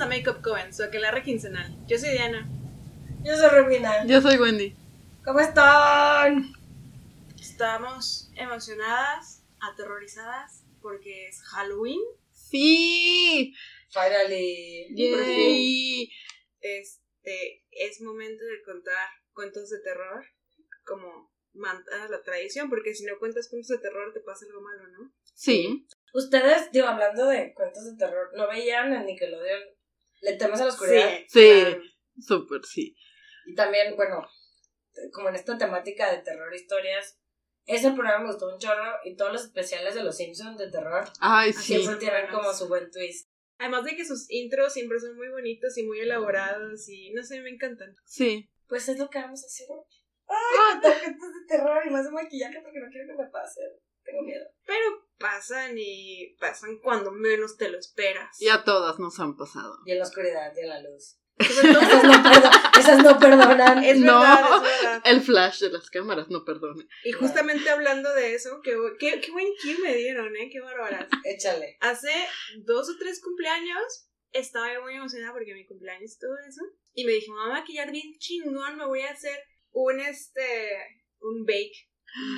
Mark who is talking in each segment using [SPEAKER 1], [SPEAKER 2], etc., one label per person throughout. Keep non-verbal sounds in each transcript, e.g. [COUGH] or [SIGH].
[SPEAKER 1] a Makeup Coven, su aquelarre quincenal. Yo soy Diana.
[SPEAKER 2] Yo soy Rubina.
[SPEAKER 3] Yo soy Wendy.
[SPEAKER 2] ¿Cómo están?
[SPEAKER 1] Estamos emocionadas, aterrorizadas, porque es Halloween.
[SPEAKER 3] Sí.
[SPEAKER 2] Finally.
[SPEAKER 3] Yay.
[SPEAKER 1] Este es momento de contar cuentos de terror, como manda la tradición, porque si no cuentas cuentos de terror te pasa algo malo, ¿no?
[SPEAKER 3] Sí.
[SPEAKER 2] Ustedes, digo, hablando de cuentos de terror, ¿no veían en Nickelodeon Le temas a la oscuridad?
[SPEAKER 3] Sí.
[SPEAKER 1] claro.
[SPEAKER 3] Súper, sí.
[SPEAKER 2] Y también, bueno, como en esta temática de terror historias, ese programa me gustó un chorro y todos los especiales de los Simpsons de terror
[SPEAKER 3] Ay, sí.
[SPEAKER 2] siempre tienen como su buen twist.
[SPEAKER 1] Además de que sus intros siempre son muy bonitos y muy elaborados y no sé, me encantan.
[SPEAKER 3] Sí.
[SPEAKER 2] Pues es lo que vamos a hacer hoy. Ay, contar cuentos de terror y más de maquillaje porque no quiero que me pase. Tengo miedo.
[SPEAKER 1] Pero pasan y pasan cuando menos te lo esperas.
[SPEAKER 3] Y a todas nos han pasado.
[SPEAKER 2] Y en la oscuridad y en la luz. Esas no, perdo- esas no perdonan.
[SPEAKER 1] es
[SPEAKER 3] No.
[SPEAKER 1] verdad, es verdad.
[SPEAKER 3] El flash de las cámaras, no perdone.
[SPEAKER 1] Y justamente hablando de eso, qué, qué, qué buen cue me dieron, ¿eh? Qué bárbaras.
[SPEAKER 2] Échale.
[SPEAKER 1] Hace dos o tres cumpleaños estaba yo muy emocionada porque mi cumpleaños y todo eso. Y me dije, me voy a maquillar bien chingón, me voy a hacer un, este, un bake.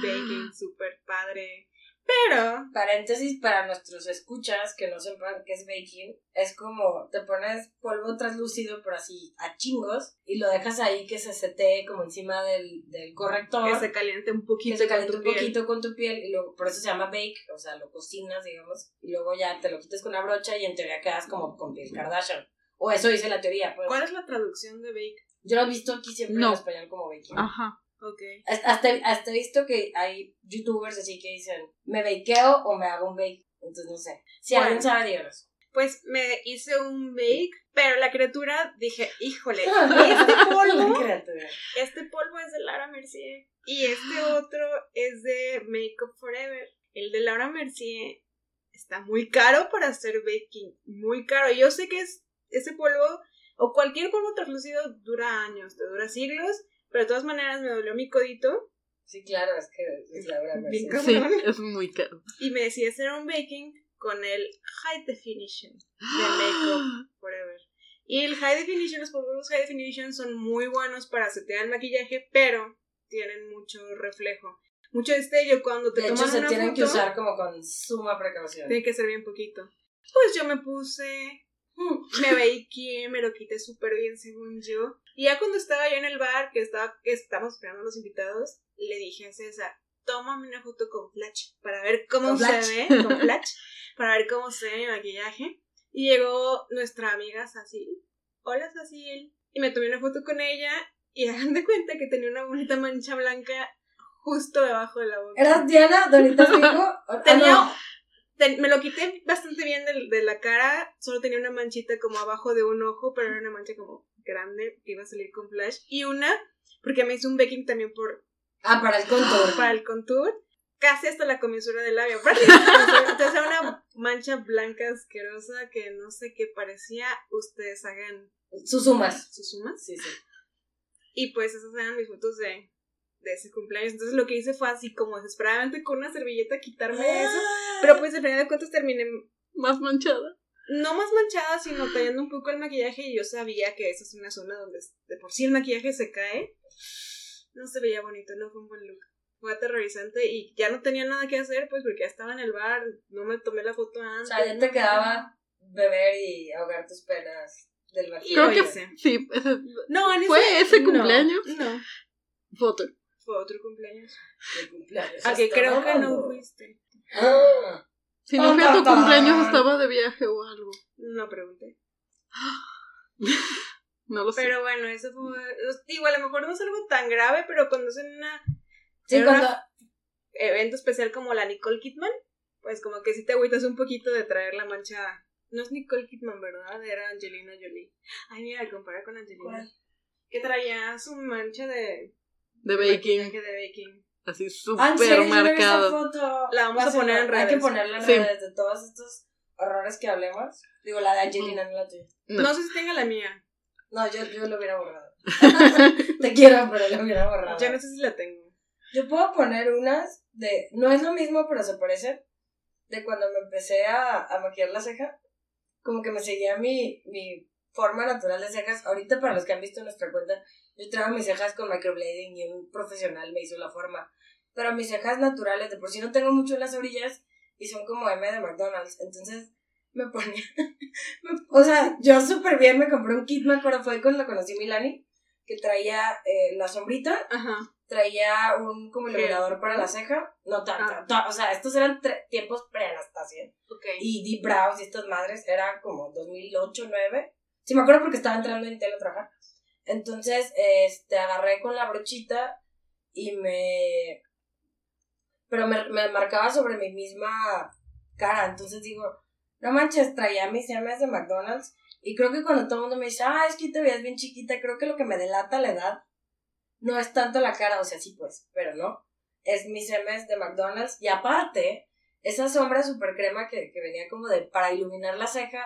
[SPEAKER 1] Baking súper padre. Pero,
[SPEAKER 2] Paréntesis para nuestros escuchas que no sepan qué es baking. Es como te pones polvo translúcido, pero así a chingos, y lo dejas ahí que se setee como encima del, del corrector.
[SPEAKER 1] que se caliente un
[SPEAKER 2] que
[SPEAKER 1] poquito.
[SPEAKER 2] se
[SPEAKER 1] con
[SPEAKER 2] caliente
[SPEAKER 1] tu
[SPEAKER 2] un
[SPEAKER 1] piel.
[SPEAKER 2] poquito con tu piel y luego por eso se llama bake, o sea, lo cocinas, digamos, y luego ya te lo quitas con una brocha y en teoría quedas como con piel Kardashian. O eso dice la teoría, pues.
[SPEAKER 1] ¿Cuál es la traducción de bake?
[SPEAKER 2] Yo lo he visto aquí siempre
[SPEAKER 3] No.
[SPEAKER 2] en español como baking.
[SPEAKER 3] Ajá.
[SPEAKER 1] Ok.
[SPEAKER 2] Hasta, hasta he visto que hay youtubers así que dicen, ¿me bakeo o me hago un bake? Entonces no sé. Si
[SPEAKER 1] Bueno.
[SPEAKER 2] alguien sabe, díganos.
[SPEAKER 1] Pues me hice un bake, pero la criatura dije, híjole, [LAUGHS] este polvo,
[SPEAKER 2] criatura.
[SPEAKER 1] este polvo es de Laura Mercier y este otro es de Make Up Forever. El de Laura Mercier está muy caro para hacer baking, muy caro. Yo sé que es ese polvo o cualquier polvo translúcido dura años, te dura siglos, pero de todas maneras me dolió mi codito
[SPEAKER 2] Sí, claro, es que es
[SPEAKER 1] cabrón.
[SPEAKER 3] Sí, es muy caro.
[SPEAKER 1] y me decidí hacer un baking con el High Definition de Make [GASPS] Up Forever. Y el High Definition, los polvos High Definition son muy buenos para setear el maquillaje, pero tienen mucho reflejo. Mucho destello cuando te
[SPEAKER 2] De hecho,
[SPEAKER 1] toman
[SPEAKER 2] se
[SPEAKER 1] una
[SPEAKER 2] tienen que usar como con suma precaución.
[SPEAKER 1] Tiene que ser bien poquito. Pues yo me puse. Me veía me lo quité súper bien según yo. Y ya cuando estaba yo en el bar, que estaba, que estábamos esperando a los invitados, le dije a César, tómame una foto con flash para ver cómo
[SPEAKER 2] Con
[SPEAKER 1] se
[SPEAKER 2] flash.
[SPEAKER 1] ve, [LAUGHS] con flash, para ver cómo se ve mi maquillaje. Y llegó nuestra amiga Cecil. Hola Cecil. Y me tomé una foto con ella y [LAUGHS] hagan de cuenta que tenía una bonita mancha blanca justo debajo de la boca.
[SPEAKER 2] ¿Eras Diana, Doritas Rico? [LAUGHS] Ah,
[SPEAKER 1] Tenía. Ten- me lo quité bastante bien de, la cara, solo tenía una manchita como abajo de un ojo, pero era una mancha como grande que iba a salir con flash. Y una, porque me hice un baking también por,
[SPEAKER 2] Ah, para el contour. [GASPS]
[SPEAKER 1] para el contour, casi hasta la comisura del labio. [LAUGHS] Entonces era una mancha blanca asquerosa que no sé qué parecía. Ustedes hagan
[SPEAKER 2] Sus sumas.
[SPEAKER 1] sus sumas.
[SPEAKER 2] Sí, sí.
[SPEAKER 1] Y pues esas eran mis fotos de, de ese cumpleaños. Entonces lo que hice fue así como desesperadamente con una servilleta quitarme eso. Pero pues al final de cuentas terminé
[SPEAKER 3] Más manchada.
[SPEAKER 1] no más manchada, sino tallando un poco el maquillaje y yo sabía que esa es una zona donde de por sí el maquillaje se cae. No se veía bonito, no fue un buen look. Fue aterrorizante y ya no tenía nada que hacer, pues porque ya estaba en el bar, no me tomé la foto
[SPEAKER 2] O
[SPEAKER 1] antes.
[SPEAKER 2] sea, ya te quedaba beber y ahogar tus penas del vacío.
[SPEAKER 3] Creo que sí. ese-
[SPEAKER 1] No, en
[SPEAKER 3] ¿Fue ese
[SPEAKER 1] no,
[SPEAKER 3] cumpleaños?
[SPEAKER 1] No,
[SPEAKER 3] foto.
[SPEAKER 1] Fue otro cumpleaños.
[SPEAKER 2] de cumpleaños.
[SPEAKER 1] A que
[SPEAKER 2] Hasta
[SPEAKER 1] creo que no fuiste.
[SPEAKER 2] Ah.
[SPEAKER 3] Si no fui a tu cumpleaños, estaba de viaje o algo.
[SPEAKER 1] No pregunté. [GASPS]
[SPEAKER 3] No lo sé.
[SPEAKER 1] Pero bueno, eso fue. Digo, a lo mejor no es algo tan grave, pero cuando es en una
[SPEAKER 2] Sí, cuando.
[SPEAKER 1] evento especial como la Nicole Kidman, pues como que sí te agüitas un poquito de traer la mancha. No es Nicole Kidman, ¿verdad? Era Angelina Jolie. Ay, mira, compara con Angelina.
[SPEAKER 2] ¿Cuál?
[SPEAKER 1] Que traía su mancha de,
[SPEAKER 3] de baking.
[SPEAKER 1] maquillaje de baking.
[SPEAKER 3] Así
[SPEAKER 2] Ah,
[SPEAKER 3] súper marcado.
[SPEAKER 2] foto.
[SPEAKER 1] La vamos a poner en
[SPEAKER 2] Hay que
[SPEAKER 1] redes.
[SPEAKER 2] ponerla en
[SPEAKER 3] Sí.
[SPEAKER 2] redes de todos estos horrores que hablemos. Digo, la de Angelina, no la tuya.
[SPEAKER 1] No.
[SPEAKER 3] No.
[SPEAKER 1] sé si tenga la mía.
[SPEAKER 2] No, yo, yo lo hubiera borrado. [LAUGHS] Te quiero, pero lo hubiera borrado.
[SPEAKER 1] Yo no sé si la tengo.
[SPEAKER 2] Yo puedo poner unas de. No es lo mismo, pero se parece. De cuando me empecé a, a maquillar la ceja. Como que me seguía mi, mi forma natural de cejas. Ahorita, para los que han visto nuestra cuenta, yo traigo mis cejas con microblading y un profesional me hizo la forma. Pero mis cejas naturales, de por sí no tengo mucho en las orillas y son como M de McDonald's. Entonces me ponía. [LAUGHS] o sea, yo súper bien me compré un kit, me acuerdo, fue cuando conocí Milani, que traía eh, la sombrita,
[SPEAKER 1] Ajá.
[SPEAKER 2] traía un como iluminador para la ceja. No, ta-
[SPEAKER 1] Ah.
[SPEAKER 2] o sea, estos eran tiempos pre-Anastasia
[SPEAKER 1] Ok.
[SPEAKER 2] y Deep Brows y estas madres era como 2008, 2009. Sí, me acuerdo porque estaba entrando en Intel a trabajar. Entonces, este, agarré con la brochita y me... Pero me, me marcaba sobre mi misma cara. Entonces digo, no manches, traía mis llamas de McDonald's. Y creo que cuando todo el mundo me dice, ah, es que te veías bien chiquita, creo que lo que me delata la edad no es tanto la cara, o sea, sí pues, pero no. Es mis MS de McDonald's. Y aparte, esa sombra super crema que, que venía como de para iluminar la ceja,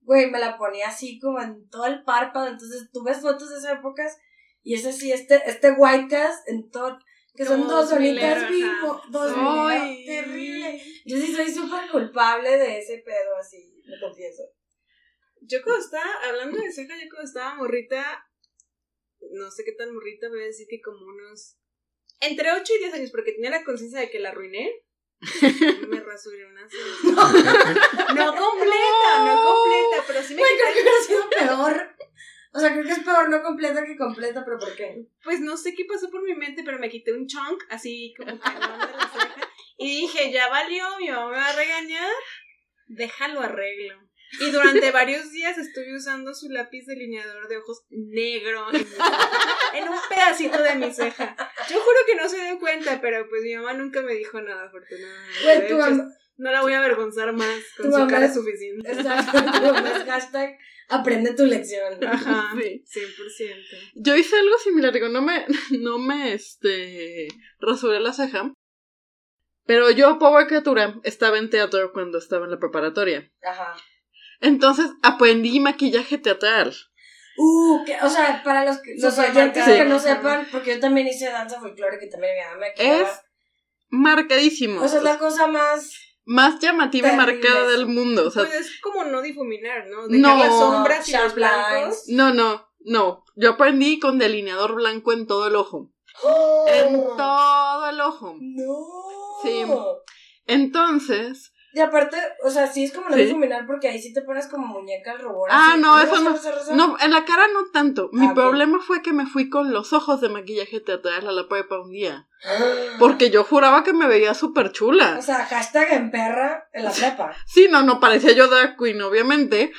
[SPEAKER 2] güey, me la ponía así como en todo el párpado. Entonces tú ves fotos de esas épocas y es así, este, este white cast en todo, que son dos
[SPEAKER 1] milero,
[SPEAKER 2] vivo, dos
[SPEAKER 3] Ay.
[SPEAKER 2] terrible. Yo sí soy súper culpable de ese pedo, así, me confieso.
[SPEAKER 1] Yo cuando estaba, hablando de ceja, yo cuando estaba morrita, no sé qué tan morrita, voy a decir que como unos... Entre 8 y 10 años, porque tenía la conciencia de que la arruiné. Me rasuré una ceja. [LAUGHS] No completa, no, completa, pero sí me
[SPEAKER 2] Güey, creo que hubiera sido peor. O sea, creo que es peor no completa que completa, pero ¿por qué?
[SPEAKER 1] Pues no sé qué pasó por mi mente, pero me quité un chunk, así como que de la ceja. Y dije, ya valió, mi mamá me va a regañar. Déjalo arreglo. Y durante varios días estuve usando su lápiz delineador de ojos negro en, un pedacito de mi ceja. Yo juro que no se dio cuenta, pero pues mi mamá nunca me dijo nada, afortunadamente.
[SPEAKER 2] Tu mamá-
[SPEAKER 1] No la voy a avergonzar más, con
[SPEAKER 2] Tu
[SPEAKER 1] su
[SPEAKER 2] mamá
[SPEAKER 1] cara
[SPEAKER 2] es-
[SPEAKER 1] suficiente.
[SPEAKER 2] Exacto, tu mamá es hashtag aprende tu lección.
[SPEAKER 1] Ajá,
[SPEAKER 3] Sí.
[SPEAKER 1] 100%.
[SPEAKER 3] Yo hice algo similar, digo, no me, [LAUGHS] no me, este, rasuré la ceja. Pero yo, pobre criatura, estaba en teatro cuando estaba en la preparatoria.
[SPEAKER 2] Ajá.
[SPEAKER 3] Entonces aprendí maquillaje teatral.
[SPEAKER 2] Uh, que, o sea, para los, que- los oyentes que no sepan, porque yo también hice danza folclórica y también me maquillaba.
[SPEAKER 3] Es marcadísimo.
[SPEAKER 2] O sea, es la cosa más...
[SPEAKER 3] Más llamativa y marcada del mundo. O sea,
[SPEAKER 1] Pues es como no difuminar, ¿no? Dejar
[SPEAKER 3] No,
[SPEAKER 1] las sombras y los blancos.
[SPEAKER 3] no, no, no. Yo aprendí con delineador blanco en todo el ojo. En todo el ojo.
[SPEAKER 2] No.
[SPEAKER 3] Sí. Entonces,
[SPEAKER 2] Y aparte, o sea, sí es como no
[SPEAKER 3] Sí.
[SPEAKER 2] difuminar porque ahí sí te pones como muñeca al robot.
[SPEAKER 3] Ah,
[SPEAKER 2] así.
[SPEAKER 3] no, eso no- no, en la cara no tanto. Mi
[SPEAKER 2] Ah,
[SPEAKER 3] problema fue que me fui con los ojos de maquillaje teatral a la prepa un día.
[SPEAKER 2] Ah. [GASPS]
[SPEAKER 3] Porque yo juraba que me veía súper chula.
[SPEAKER 2] O sea, hashtag en perra en la prepa.
[SPEAKER 3] Sí, no, no parecía yo drag queen, obviamente.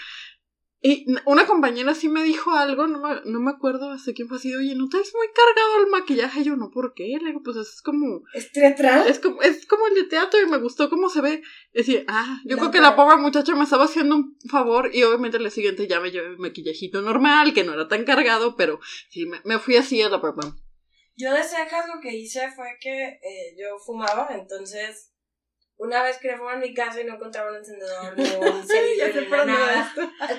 [SPEAKER 3] Y una compañera sí me dijo algo, no me, no me acuerdo hace quién fue así, oye, ¿no traes muy cargado el maquillaje? Y yo, no, ¿por qué? Le digo, pues es como,
[SPEAKER 2] ¿Es teatral?
[SPEAKER 3] es como, es como el de teatro y me gustó cómo se ve. Decía, ah, yo
[SPEAKER 2] La
[SPEAKER 3] creo que la pobre muchacha me estaba haciendo un favor y obviamente el siguiente ya me llevé mi maquillajito normal, que no era tan cargado, pero sí, me, me fui así a la prepa.
[SPEAKER 2] Yo de cejas lo que hice fue que eh, yo fumaba, entonces una vez fumar en mi casa y no encontraba un encendedor ni [LAUGHS] un cerillo ni nada.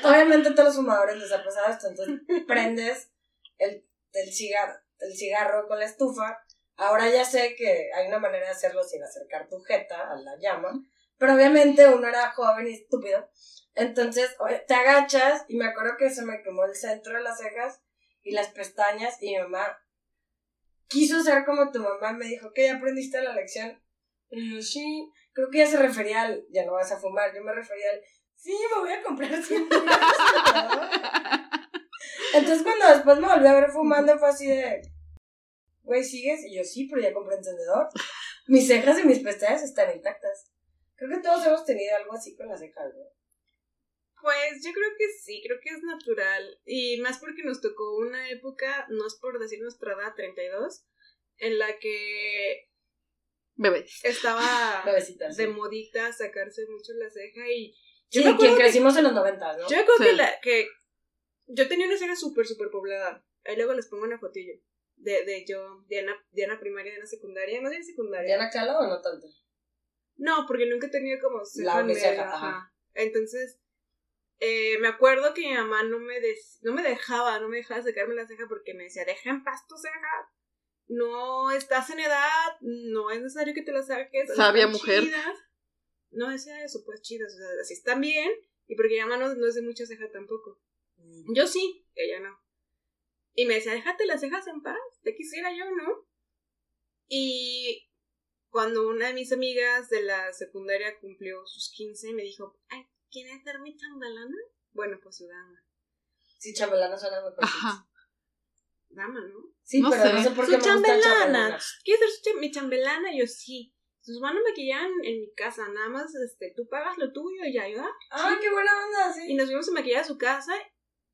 [SPEAKER 2] Obviamente a todos los fumadores les ha pasado esto, entonces prendes el, el, cigarro, el cigarro con la estufa. Ahora ya sé que hay una manera de hacerlo sin acercar tu jeta a la llama, pero obviamente uno era joven y estúpido. Entonces te agachas y me acuerdo que se me quemó el centro de las cejas y las pestañas y mi mamá quiso ser como tu mamá, me dijo que ya aprendiste la lección. Y yo, sí, creo que ya se refería al, ya no vas a fumar, yo me refería al, sí, me voy a comprar 100 [LAUGHS] Entonces cuando después me volví a ver fumando fue así de, güey, ¿sigues? Y yo, sí, pero ya compré encendedor. Mis cejas y mis pestañas están intactas. Creo que todos hemos tenido algo así con las cejas, ¿no?
[SPEAKER 1] Pues yo creo que sí, creo que es natural. Y más porque nos tocó una época, no es por decir nuestra edad, 32, en la que
[SPEAKER 3] Bebés.
[SPEAKER 1] estaba [LAUGHS]
[SPEAKER 2] Bebecitas.
[SPEAKER 1] de
[SPEAKER 2] Sí,
[SPEAKER 1] modita sacarse mucho la ceja y
[SPEAKER 2] sí
[SPEAKER 1] yo me acuerdo
[SPEAKER 2] quien
[SPEAKER 1] que-
[SPEAKER 2] crecimos en los 90, ¿no?
[SPEAKER 1] yo me acuerdo que,
[SPEAKER 3] Sí.
[SPEAKER 1] la, que yo tenía una ceja súper, súper poblada. Ahí luego les pongo una fotillo. De, de yo, Diana, Diana primaria, Diana secundaria, más bien secundaria.
[SPEAKER 2] ¿Diana Cala o no tanto?
[SPEAKER 1] No, porque nunca he tenido como ceja
[SPEAKER 2] La
[SPEAKER 1] ajá.
[SPEAKER 2] ajá.
[SPEAKER 1] Entonces, eh, me acuerdo que mi mamá no me, des- no me dejaba, no me dejaba sacarme la ceja porque me decía, deja en paz tu ceja. No estás en edad, no es necesario que te la saques.
[SPEAKER 3] Sabia mujer.
[SPEAKER 1] chidas". No decía eso, pues chidas, o sea, así están bien. Y porque mamá no, no es de mucha ceja tampoco.
[SPEAKER 2] Mm.
[SPEAKER 1] Yo sí, ella no. Y me decía, déjate las cejas en paz, te quisiera yo, ¿no? Y cuando una de mis amigas de la secundaria cumplió sus 15, me dijo, ay, ¿quieres ser mi chambelana? Bueno, pues su dama.
[SPEAKER 2] Sí, chambelana suena cool.
[SPEAKER 3] Ajá.
[SPEAKER 1] Dama, ¿no?
[SPEAKER 2] Sí,
[SPEAKER 3] No
[SPEAKER 2] pero
[SPEAKER 3] sé.
[SPEAKER 2] no sé por
[SPEAKER 1] Su
[SPEAKER 2] qué me gusta
[SPEAKER 1] chambelana.
[SPEAKER 2] chambelana.
[SPEAKER 1] ¿Quieres ser su cham- mi chambelana? Yo sí. Sus van a maquillar en, en mi casa, nada más este, tú pagas lo tuyo y ya, yo, ah,
[SPEAKER 2] qué buena onda,
[SPEAKER 1] Y
[SPEAKER 2] sí.
[SPEAKER 1] nos fuimos a maquillar a su casa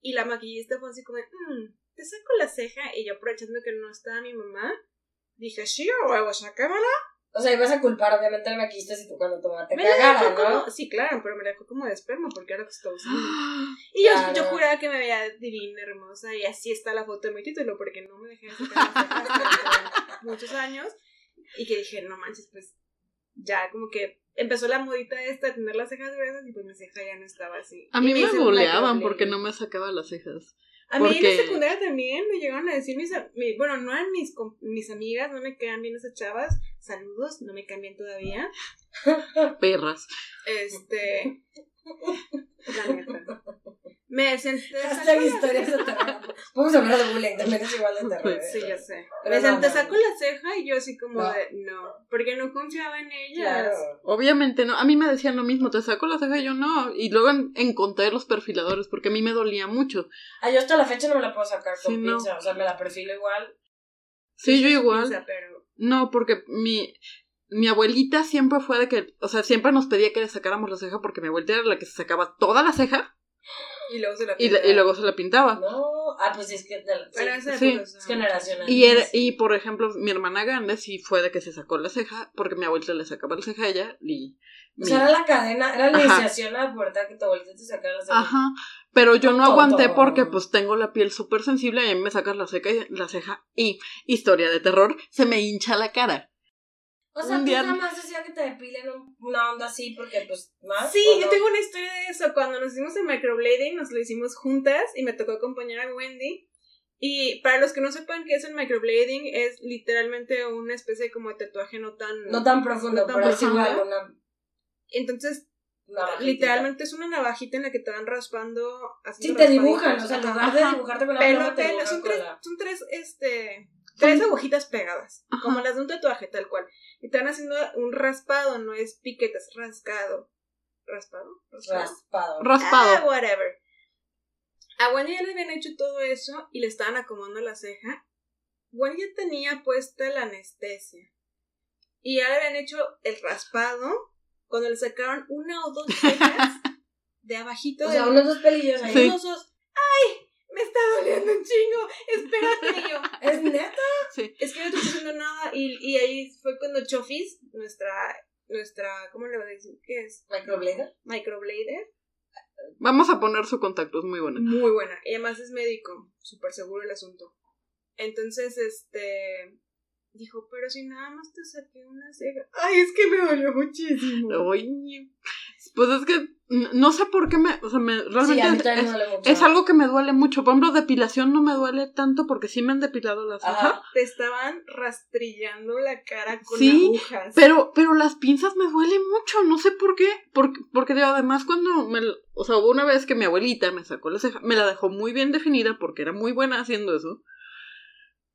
[SPEAKER 1] y la maquillista fue así como, "Mm, te saco la ceja. Y yo aprovechando que no estaba mi mamá, dije, sí, a huevo, sácamela.
[SPEAKER 2] O sea, ibas a culpar obviamente al maquillista si tú cuando tu mamá te
[SPEAKER 1] Me
[SPEAKER 2] cagara, ¿no?
[SPEAKER 1] como, sí, claro, pero me la dejó como de esperma porque era lo que estaba usando. [GASPS] [GASPS] [GASPS] Y yo,
[SPEAKER 2] Claro.
[SPEAKER 1] yo juraba que me veía divina, hermosa, y así está la foto de mi título, porque no me dejé de sacar [LAUGHS] muchos años. Y que dije, no manches, pues ya como que empezó la modita esta de tener las cejas gruesas y pues mi ceja ya no estaba así.
[SPEAKER 3] A
[SPEAKER 1] Y
[SPEAKER 3] mí me buleaban
[SPEAKER 1] microblading.
[SPEAKER 3] porque no me sacaba las cejas.
[SPEAKER 1] A mí en
[SPEAKER 3] Porque-
[SPEAKER 1] la secundaria también me llegaron a decir mis, mi- bueno, no eran mis, mis amigas, no me quedan bien esas chavas, saludos, no me cambian todavía,
[SPEAKER 3] Perras.
[SPEAKER 1] este, [LAUGHS] la neta. Me senté,
[SPEAKER 2] Hashtag historias de terror. Vamos a hablar de bullying, también es igual de terror.
[SPEAKER 1] sí, ya sé.
[SPEAKER 2] Pero
[SPEAKER 1] Me
[SPEAKER 2] no,
[SPEAKER 1] senté,
[SPEAKER 2] no,
[SPEAKER 1] saco
[SPEAKER 2] no.
[SPEAKER 1] la ceja y yo así como
[SPEAKER 2] No.
[SPEAKER 1] de, no, porque no confiaba en ellas.
[SPEAKER 2] Claro.
[SPEAKER 3] Obviamente no. A mí me decían lo mismo, te saco la ceja y yo no. Y luego en- encontré los perfiladores porque a mí me dolía mucho.
[SPEAKER 2] Ah, yo hasta la fecha no me la puedo sacar con
[SPEAKER 3] Sí, no.
[SPEAKER 2] pinza. O sea, me la perfilo igual.
[SPEAKER 3] Sí, yo igual.
[SPEAKER 1] pero
[SPEAKER 3] No, porque mi, mi abuelita siempre fue de que, o sea, siempre nos pedía que le sacáramos la ceja porque mi abuelita era la que se sacaba toda la ceja
[SPEAKER 1] y luego se la
[SPEAKER 3] y, la- y
[SPEAKER 1] pintaba.
[SPEAKER 3] luego se la pintaba.
[SPEAKER 2] No. Ah, pues es que. de la- sí,
[SPEAKER 1] Pero esa
[SPEAKER 3] Sí.
[SPEAKER 2] Es generacional.
[SPEAKER 3] Y, era, y por ejemplo, mi hermana grande sí fue de que se sacó la ceja porque mi abuelita le sacaba la ceja a ella y...
[SPEAKER 2] O sea, era la cadena, era la
[SPEAKER 3] Ajá.
[SPEAKER 2] iniciación a la pubertad que tu abuelita te sacara la ceja.
[SPEAKER 3] Ajá, pero yo no aguanté porque pues tengo la piel súper sensible y a mí me sacas la, ceja, la ceja y, historia de terror, se me hincha la cara.
[SPEAKER 2] O sea,
[SPEAKER 3] Un
[SPEAKER 2] tú
[SPEAKER 3] día-
[SPEAKER 2] nada más decía que te depilen un- una onda así porque, pues, más.
[SPEAKER 1] Sí,
[SPEAKER 2] ¿o
[SPEAKER 1] yo
[SPEAKER 2] no?
[SPEAKER 1] tengo una historia de eso. Cuando nos hicimos el microblading, nos lo hicimos juntas y me tocó acompañar a Wendy. Y para los que no sepan qué es el microblading, es literalmente una especie como de tatuaje no tan...
[SPEAKER 2] No tan profundo,
[SPEAKER 1] no tan
[SPEAKER 2] pero es
[SPEAKER 1] profundo.
[SPEAKER 2] igual una.
[SPEAKER 1] Entonces,
[SPEAKER 2] navajita.
[SPEAKER 1] literalmente es una navajita en la que te van raspando...
[SPEAKER 2] Sí, te dibujan, o sea, en lugar de dibujarte con la pluma, te
[SPEAKER 1] son
[SPEAKER 2] con
[SPEAKER 1] tres,
[SPEAKER 2] la...
[SPEAKER 1] son tres, este... Tres agujitas pegadas,
[SPEAKER 3] Ajá.
[SPEAKER 1] como las de un tatuaje, tal cual. Y van haciendo un raspado, no es piquete, es rascado. ¿Raspado? ¿Raspado?
[SPEAKER 2] Raspado.
[SPEAKER 3] Raspado.
[SPEAKER 1] Ah, whatever. A Wendy ya le habían hecho todo eso y le estaban acomodando la ceja. Wendy ya tenía puesta la anestesia. Y ya le habían hecho el raspado cuando le sacaron una o dos cejas [LAUGHS] de abajito
[SPEAKER 2] O
[SPEAKER 1] de
[SPEAKER 2] sea, unos dos pelillos ahí.
[SPEAKER 3] Sí.
[SPEAKER 1] unos dos. Me está doliendo un chingo. Espérate y yo. [LAUGHS]
[SPEAKER 2] ¿Es neta?
[SPEAKER 1] Es que no estoy haciendo nada. Y, y ahí fue cuando Chofis, nuestra, nuestra, ¿cómo le voy a decir? ¿Qué es?
[SPEAKER 2] ¿Microblader?
[SPEAKER 1] Microblader.
[SPEAKER 3] Vamos a poner su contacto, es muy bueno.
[SPEAKER 1] Muy buena. Y además es médico. Súper seguro el asunto. Entonces, este. Dijo, pero si nada más te saqué una ceja. Ay, es que me dolió muchísimo.
[SPEAKER 3] Oye, pues es que no sé por qué me, o sea, me, realmente
[SPEAKER 2] Sí, a mí
[SPEAKER 3] es- algo que me duele mucho. Por ejemplo, depilación no me duele tanto porque sí me han depilado la ceja.
[SPEAKER 2] Ajá.
[SPEAKER 1] Te estaban rastrillando la cara con
[SPEAKER 3] Sí,
[SPEAKER 1] agujas.
[SPEAKER 3] Pero, pero las pinzas me duelen mucho, no sé por qué. Porque, porque digo, además cuando me, o sea, hubo una vez que mi abuelita me sacó la ceja, me la dejó muy bien definida porque era muy buena haciendo eso.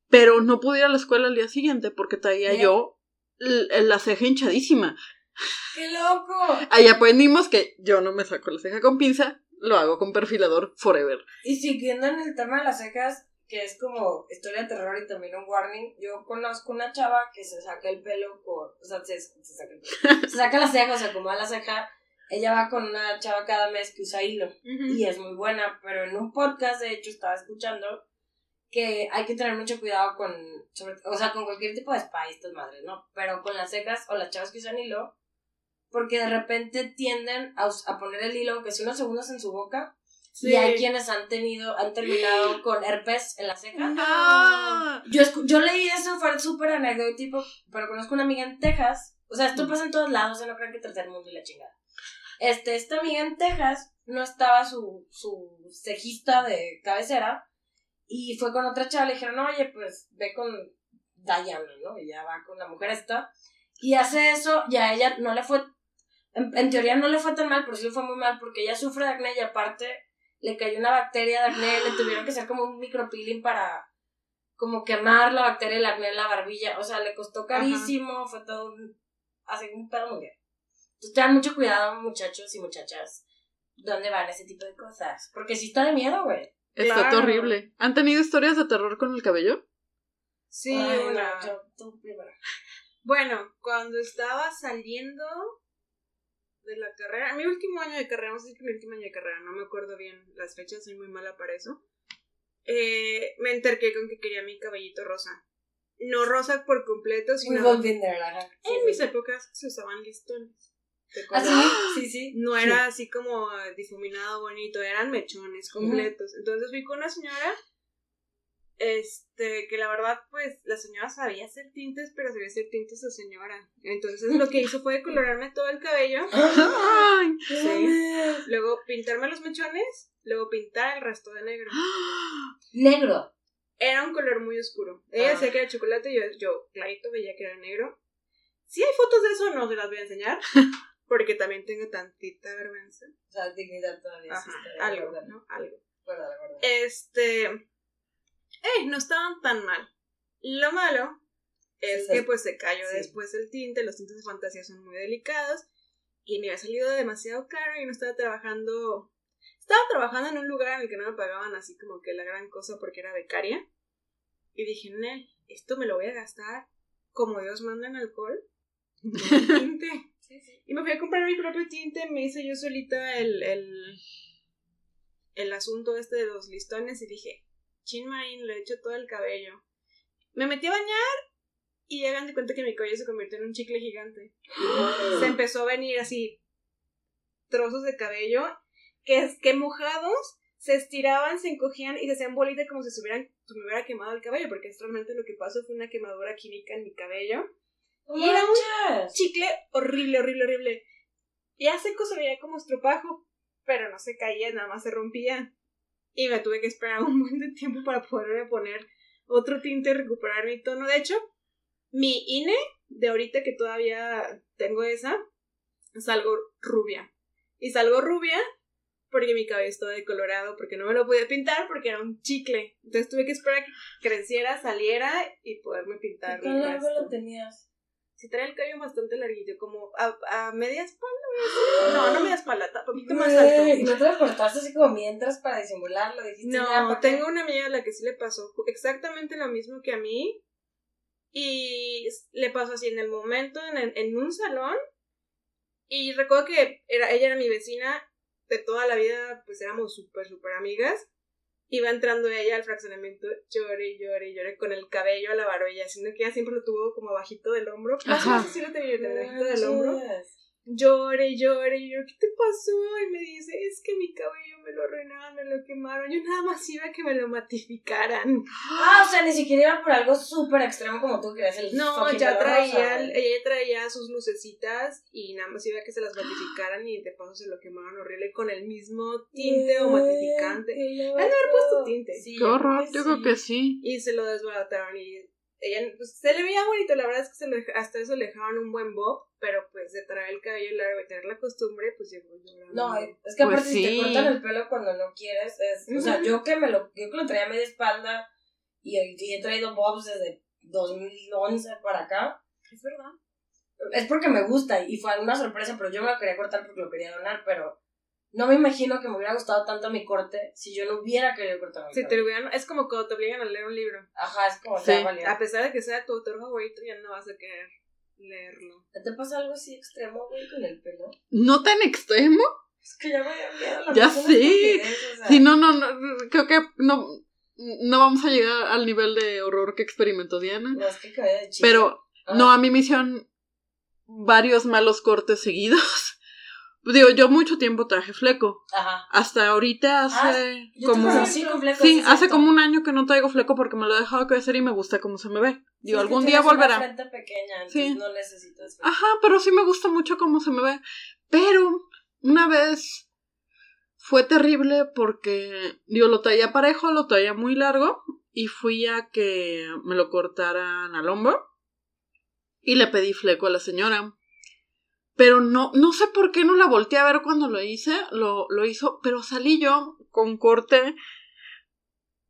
[SPEAKER 3] Pero no pude ir a la escuela al día siguiente porque traía yo la ceja hinchadísima. [LAUGHS]
[SPEAKER 2] ¡Qué loco!
[SPEAKER 3] Ahí aprendimos que yo no me saco la ceja con pinza, lo hago con perfilador forever.
[SPEAKER 2] Y siguiendo en el tema de las cejas, que es como historia de terror y también un warning, yo conozco una chava que se saca el pelo con. O sea, se, se saca el pelo. [LAUGHS] se saca la ceja, o sea, acomoda la ceja. Ella va con una chava cada mes que usa hilo. Y es muy buena, pero en un podcast de hecho estaba escuchando que hay que tener mucho cuidado con, sobre- o sea, con cualquier tipo de spa y estas madres, ¿no? Pero con las secas o las chavas que usan hilo, porque de repente tienden a, a poner el hilo, aunque sea unos segundos en su boca, y hay quienes han tenido, han terminado con herpes en la ceja.
[SPEAKER 3] Ah.
[SPEAKER 2] Yo, escu- yo leí eso, fue súper anecdótico, pero conozco una amiga en Texas. O sea, esto pasa en todos lados, yo no creo que tercer mundo y la chingada. Este, esta amiga en Texas no estaba su, su cejista de cabecera y fue con otra chava, le dijeron, oye, pues ve con Diana, ¿no? Y ya va con la mujer esta. Y hace eso, y a ella no le fue, en, en teoría no le fue tan mal, pero sí le fue muy mal porque ella sufre de acné y aparte le cayó una bacteria de acné, le tuvieron que hacer como un micropeeling para como quemar la bacteria del acné en la barbilla. O sea, le costó carísimo, fue todo un, así un pedo mundial. Entonces tengan mucho cuidado, muchachos y muchachas, dónde van ese tipo de cosas. Porque sí está de miedo, güey.
[SPEAKER 3] Está
[SPEAKER 1] Claro.
[SPEAKER 3] horrible. ¿Han tenido historias de terror con el cabello?
[SPEAKER 1] Sí,
[SPEAKER 2] Ay, no,
[SPEAKER 1] una.
[SPEAKER 2] yo- tú primero.
[SPEAKER 1] Bueno, cuando estaba saliendo de la carrera, mi último año de carrera, vamos a decir que mi último año de carrera, no me acuerdo bien las fechas, soy muy mala para eso. Eh, me enterqué con que quería mi cabellito rosa. No rosa por completo, sino
[SPEAKER 2] there,
[SPEAKER 1] en mis épocas se usaban listones. de
[SPEAKER 2] ¿Ah,
[SPEAKER 1] color.
[SPEAKER 2] sí? Sí, sí.
[SPEAKER 1] No era así como difuminado bonito, eran mechones completos. Entonces fui con una señora, este, que la verdad, pues, la señora sabía hacer tintes, pero sabía hacer tintes de señora. Entonces lo que hizo fue colorarme todo el cabello, [LAUGHS]
[SPEAKER 3] ¡Ay!
[SPEAKER 1] Sí. luego pintarme los mechones, luego pintar el resto de negro. [GASPS]
[SPEAKER 2] Negro.
[SPEAKER 1] Era un color muy oscuro. Ella
[SPEAKER 2] Ah.
[SPEAKER 1] decía que era chocolate yo, yo clarito veía que era negro. Si hay fotos de eso, no se las voy a enseñar, [LAUGHS] porque también tengo tantita vergüenza.
[SPEAKER 2] O sea, dignidad todavía.
[SPEAKER 1] Ajá, algo, ¿no? Algo. Este. Eh, no estaban tan mal. Lo malo es
[SPEAKER 2] Sí,
[SPEAKER 1] que pues se cayó
[SPEAKER 2] Sí.
[SPEAKER 1] después el tinte. Los tintes de fantasía son muy delicados. Y me había salido demasiado caro y no estaba trabajando. Estaba trabajando en un lugar en el que no me pagaban así como que la gran cosa porque era becaria. Y dije, Nel, esto me lo voy a gastar como Dios manda en alcohol. No en [LAUGHS] tinte.
[SPEAKER 2] Sí, sí.
[SPEAKER 1] Y me fui a comprar mi propio tinte, me hice yo solita el, el, el asunto este de los listones y dije, chin marín, le he hecho todo el cabello. Me metí a bañar y hagan de cuenta que mi cabello se convirtió en un chicle gigante. [GASPS] Se empezó a venir así trozos de cabello que, que mojados se estiraban, se encogían y se hacían bolita como si se, hubieran, se me hubiera quemado el cabello, porque es realmente lo que pasó fue una quemadura química en mi cabello
[SPEAKER 2] ¡No
[SPEAKER 1] Y era un chicle horrible, horrible, horrible. Ya seco se veía como estropajo, pero no se caía, nada más se rompía. Y me tuve que esperar un [LAUGHS] buen de tiempo para poderme poner otro tinte y recuperar mi tono. De hecho, mi INE de ahorita que todavía tengo esa, salgo rubia. Y salgo rubia porque mi cabello estaba decolorado, porque no me lo podía pintar porque era un chicle. Entonces tuve que esperar a que creciera, saliera y poderme pintar.
[SPEAKER 2] ¿Qué largo lo tenías?
[SPEAKER 1] Si trae el cabello bastante larguito, como a, a media espalda. No, no media espalda, ta- poquito más
[SPEAKER 2] Güey, ¿Y
[SPEAKER 1] alto.
[SPEAKER 2] no te lo cortaste así como mientras para disimularlo? Dijiste,
[SPEAKER 1] No, tengo una amiga a la que sí le pasó exactamente lo mismo que a mí. Y le pasó así en el momento, en, en un salón. Y recuerdo que era, ella era mi vecina de toda la vida, pues éramos súper, súper amigas. Iba entrando ella al fraccionamiento, llore y llore y llore con el cabello a la barbilla, siendo que ella siempre lo tuvo como abajito del hombro.
[SPEAKER 3] Ajá.
[SPEAKER 1] lo tenía abajito del hombro.
[SPEAKER 2] Manches.
[SPEAKER 1] llore y llore y yo, ¿qué te pasó? Y me dice, es que mi cabello me lo arruinaron, me lo quemaron. Yo nada más iba a que me lo matificaran.
[SPEAKER 2] Ah, o sea, ni siquiera iba por algo súper extremo como tú querías el
[SPEAKER 1] No, ya traía,
[SPEAKER 2] rosa,
[SPEAKER 1] ella traía sus lucecitas y nada más iba a que se las matificaran y de paso se lo quemaron horrible con el mismo tinte o matificante. Han de haber puesto tinte.
[SPEAKER 2] Sí,
[SPEAKER 3] Qué horror, yo creo que sí.
[SPEAKER 1] Y se lo desbarataron y ella, pues, se le veía bonito, la verdad es que se deja- hasta eso le dejaron un buen bob, pero pues de traer el cabello largo y tener la costumbre, pues llegó llorando.
[SPEAKER 2] No, es que
[SPEAKER 3] Pues
[SPEAKER 2] aparte si
[SPEAKER 3] sí.
[SPEAKER 2] te cortan el pelo cuando no quieres, es, o sea, yo que me lo, yo que lo traía a media espalda y, y he traído bobs desde 2011 para acá,
[SPEAKER 1] Es verdad.
[SPEAKER 2] es porque me gusta y fue una sorpresa, pero yo me lo quería cortar porque lo quería donar, pero no me imagino que me hubiera gustado tanto mi corte si yo no hubiera querido cortar mi
[SPEAKER 1] Si te
[SPEAKER 2] cabello.
[SPEAKER 1] lo hubieran- es como cuando te obligan a leer un libro.
[SPEAKER 2] Ajá, es como
[SPEAKER 3] Sí.
[SPEAKER 2] ya valió.
[SPEAKER 1] A pesar de que sea tu autor favorito, ya no vas a querer leerlo.
[SPEAKER 2] ¿Te pasa algo así extremo, güey, con el pelo?
[SPEAKER 3] No tan extremo.
[SPEAKER 2] Es que ya me da miedo la
[SPEAKER 3] Ya
[SPEAKER 2] estupidez, o sea.
[SPEAKER 3] Sí, no, no, no. Creo que no, no vamos a llegar al nivel de horror que experimentó Diana.
[SPEAKER 2] No, es que de chica.
[SPEAKER 3] Pero
[SPEAKER 2] Ah.
[SPEAKER 3] no, a mí me hicieron varios malos cortes seguidos. Digo, yo mucho tiempo traje fleco.
[SPEAKER 2] Ajá.
[SPEAKER 3] Hasta ahorita hace
[SPEAKER 2] Yo
[SPEAKER 3] como...
[SPEAKER 2] conocí con flecos,
[SPEAKER 3] Sí, hace como un año que no traigo fleco porque me lo he dejado crecer y me gusta cómo se me ve.
[SPEAKER 2] Sí,
[SPEAKER 3] Digo, algún día volverá.
[SPEAKER 2] Una pequeña,
[SPEAKER 3] Sí.
[SPEAKER 2] no necesitas.
[SPEAKER 3] Ajá, pero sí me gusta mucho cómo se me ve. Pero una vez fue terrible porque, digo, lo traía parejo, lo traía muy largo y fui a que me lo cortaran al hombro y le pedí fleco a la señora. Pero no, no sé por qué no la volteé a ver cuando lo hice, lo, lo hizo, pero salí yo con corte.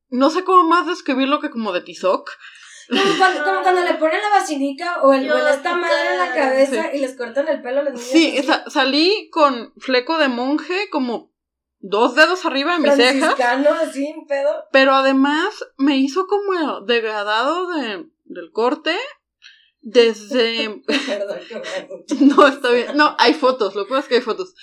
[SPEAKER 3] No sé cómo más describirlo que como de tizoc.
[SPEAKER 2] Como cuando, como cuando le ponen la vacinica o el, o esta madre en la cabeza y les cortan el pelo a los niños.
[SPEAKER 3] Sí, sa- salí con fleco de monje, como dos dedos arriba de mis cejas.
[SPEAKER 2] franciscano, así, pedo.
[SPEAKER 3] Pero además me hizo como degradado de, del corte desde... [LAUGHS]
[SPEAKER 2] Perdón,
[SPEAKER 3] No, está bien. No, hay fotos, lo que pasa es que hay fotos.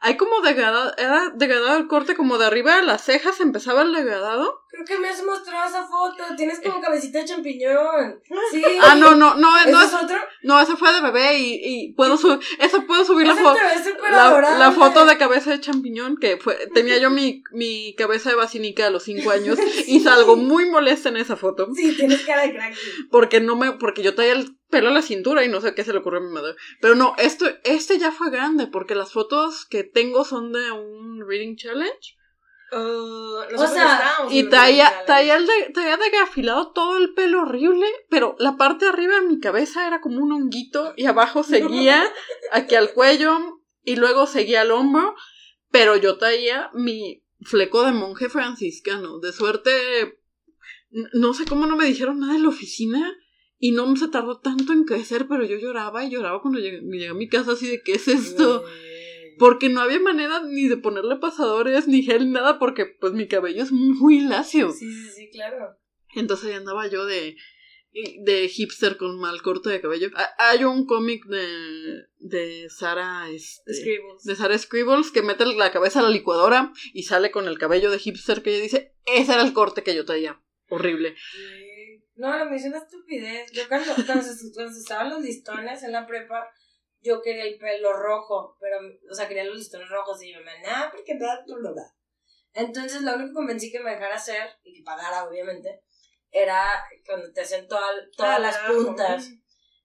[SPEAKER 3] Hay como degradado, era degradado el corte como de arriba de las cejas empezaba el degradado.
[SPEAKER 2] Creo que me has mostrado esa foto. Tienes como cabecita de champiñón. Sí.
[SPEAKER 3] Ah, no, no, no,
[SPEAKER 2] ¿Ese
[SPEAKER 3] no,
[SPEAKER 2] es otro?
[SPEAKER 3] no, esa fue de bebé y, y puedo subir, esa puedo subir la foto. La, la foto de cabeza de champiñón, que fue, tenía yo mi, mi cabeza de vacinica a los cinco años [LAUGHS] y salgo muy molesta en esa foto.
[SPEAKER 2] Sí, tienes cara de crack.
[SPEAKER 3] Porque no me, porque yo traía el pelo a la cintura y no sé qué se le ocurrió a mi madre. Pero no, esto, este ya fue grande, porque las fotos que tengo son de un reading challenge.
[SPEAKER 1] Uh,
[SPEAKER 2] O sea,
[SPEAKER 3] Y traía, traía el de, traía de afilado todo el pelo horrible, pero la parte de arriba de mi cabeza era como un honguito y abajo seguía [LAUGHS] aquí al cuello y luego seguía al hombro, pero yo traía mi fleco de monje franciscano. De suerte, no sé cómo no me dijeron nada en la oficina y no se tardó tanto en crecer, pero yo lloraba y lloraba cuando llegué, llegué a mi casa así de, ¿qué es esto? Porque no había manera ni de ponerle pasadores, ni gel, ni nada, porque pues mi cabello es muy lacio.
[SPEAKER 2] Sí, sí, sí, claro.
[SPEAKER 3] Entonces ahí andaba yo de, de hipster con mal corte de cabello. Ha- Hay un cómic de, de Sara, este,
[SPEAKER 1] Scribbles.
[SPEAKER 3] de Sara Scribbles que mete la cabeza a la licuadora y sale con el cabello de hipster que ella dice, ese era el corte que yo traía. Horrible.
[SPEAKER 2] No, lo me hizo una estupidez. Yo cuando, cuando, se, cuando se estaban los listones en la prepa, yo quería el pelo rojo, pero, o sea, quería los listones rojos y mi mamá, nah, porque te da tu lugar. Entonces, lo único que convencí que me dejara hacer, y que pagara, obviamente, era cuando te hacen toda- todas
[SPEAKER 1] Ah,
[SPEAKER 2] las puntas.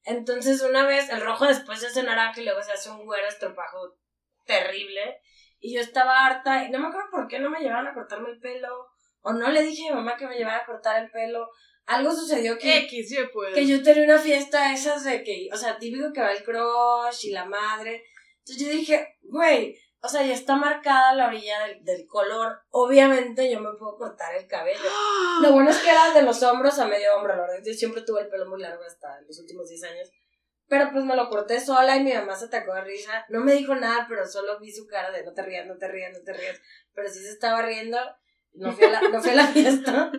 [SPEAKER 2] Entonces, una vez, el rojo después se hace naranja y luego se hace un güero estropajo terrible. Y yo estaba harta, y no me acuerdo por qué no me llevaban a cortarme el pelo, o no le dije a mi mamá que me llevara a cortar el pelo. Algo sucedió que,
[SPEAKER 1] X, yo puedo.
[SPEAKER 2] que yo tenía una fiesta esas de que, o sea, típico que va el crush y la madre. Entonces yo dije, güey, o sea, ya está marcada la orilla del, del color. Obviamente yo me puedo cortar el cabello. [GASPS] Lo bueno es que era de los hombros a medio hombro, la verdad. Yo siempre tuve el pelo muy largo hasta los últimos 10 años. Pero pues me lo corté sola y mi mamá se atacó de risa. No me dijo nada, pero solo vi su cara de no te rías, no te rías, no te rías. Pero sí se estaba riendo. No fui a la, no fui a la [LAUGHS] fiesta.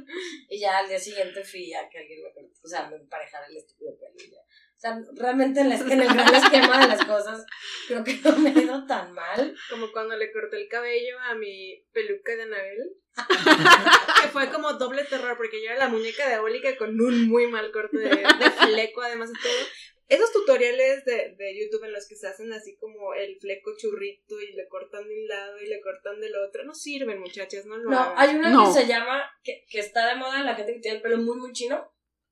[SPEAKER 2] Y ya al día siguiente fui a que alguien me. O sea, me emparejara el estúpido pelo y ya. O sea, realmente en el gran esquema de las cosas, creo que no me ha ido tan mal.
[SPEAKER 1] Como cuando le corté el cabello a mi peluca de Anabel. [LAUGHS] que fue como doble terror, porque yo era la muñeca diabólica con un muy mal corte de, de fleco, además de todo. Esos tutoriales de, de YouTube en los que se hacen así como el fleco churrito y le cortan de un lado y le cortan del otro, no sirven, muchachas, no lo
[SPEAKER 2] No,
[SPEAKER 1] hagan.
[SPEAKER 2] hay una
[SPEAKER 3] No.
[SPEAKER 2] que se llama, que, que está de moda en la gente que tiene el pelo muy, muy chino.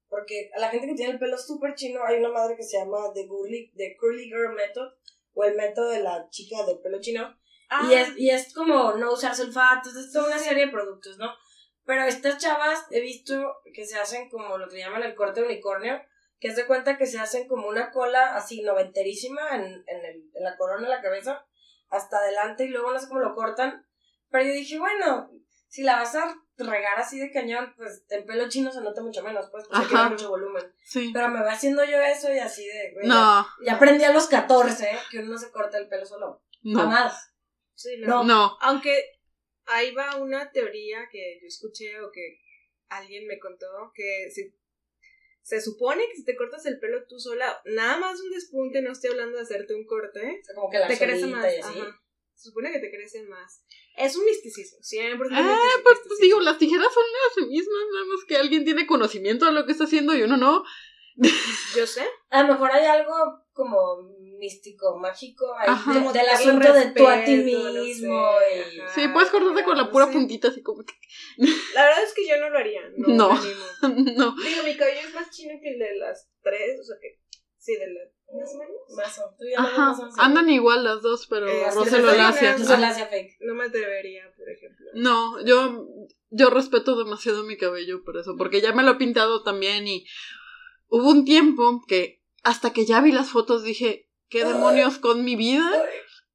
[SPEAKER 2] Porque a la gente que tiene el pelo súper chino hay una madre que se llama The Curly, The Curly Girl Method o el método de la chica del pelo chino.
[SPEAKER 1] Ah,
[SPEAKER 2] Y, es, y es como no usar sulfatos, es toda una serie de productos, ¿no? Pero estas chavas he visto que se hacen como lo que llaman el corte de unicornio, que es de cuenta que se hacen como una cola así noventerísima en, en, el, en la corona de la cabeza, hasta adelante y luego no sé cómo lo cortan. Pero yo dije, bueno, si la vas a regar así de cañón, pues el pelo chino se nota mucho menos, pues, porque queda mucho volumen.
[SPEAKER 3] Sí.
[SPEAKER 2] Pero me va haciendo yo eso y así de, güey, ya-
[SPEAKER 3] No,
[SPEAKER 2] ya, aprendí a los 14 que uno no se corta el pelo solo.
[SPEAKER 3] no,
[SPEAKER 2] Jamás.
[SPEAKER 1] sí, no.
[SPEAKER 2] No.
[SPEAKER 3] no.
[SPEAKER 1] Aunque ahí va una teoría que yo escuché o que alguien me contó que si se supone que si te cortas el pelo tú sola, nada más un despunte, no estoy hablando de hacerte un corte,
[SPEAKER 2] O sea, como que la
[SPEAKER 1] te crece más.
[SPEAKER 2] y así.
[SPEAKER 1] ajá. Se supone que te crece más. Es un misticismo, 100%
[SPEAKER 3] Ah,
[SPEAKER 1] misticismo.
[SPEAKER 3] pues, pues digo, las tijeras son las mismas, nada más que alguien tiene conocimiento de lo que está haciendo y uno no.
[SPEAKER 1] Yo sé.
[SPEAKER 2] A lo mejor hay algo como místico, mágico, ahí
[SPEAKER 3] Ajá.
[SPEAKER 2] de-
[SPEAKER 1] Como
[SPEAKER 2] del asunto de tú a ti
[SPEAKER 1] no
[SPEAKER 2] mismo.
[SPEAKER 1] sé,
[SPEAKER 2] y-
[SPEAKER 1] ajá.
[SPEAKER 3] Sí, puedes cortarte con la pura
[SPEAKER 1] sí.
[SPEAKER 3] puntita así como que.
[SPEAKER 1] La verdad es que yo no lo haría. No.
[SPEAKER 3] No. [LAUGHS] no.
[SPEAKER 1] Digo, mi cabello es más chino que el de las tres, o sea que. Sí, de las. Más o menos.
[SPEAKER 2] Más o- tú ya no
[SPEAKER 3] Ajá,
[SPEAKER 2] más o-
[SPEAKER 3] andan igual las dos, pero
[SPEAKER 1] Eh, así
[SPEAKER 3] Roselo
[SPEAKER 1] de
[SPEAKER 3] la
[SPEAKER 1] personas,
[SPEAKER 3] hace.
[SPEAKER 2] Tú se la hace fake.
[SPEAKER 1] No me atrevería, por ejemplo.
[SPEAKER 3] No, yo, yo respeto demasiado mi cabello por eso, porque ya me lo he pintado también y hubo un tiempo que hasta que ya vi las fotos dije, qué demonios con mi vida,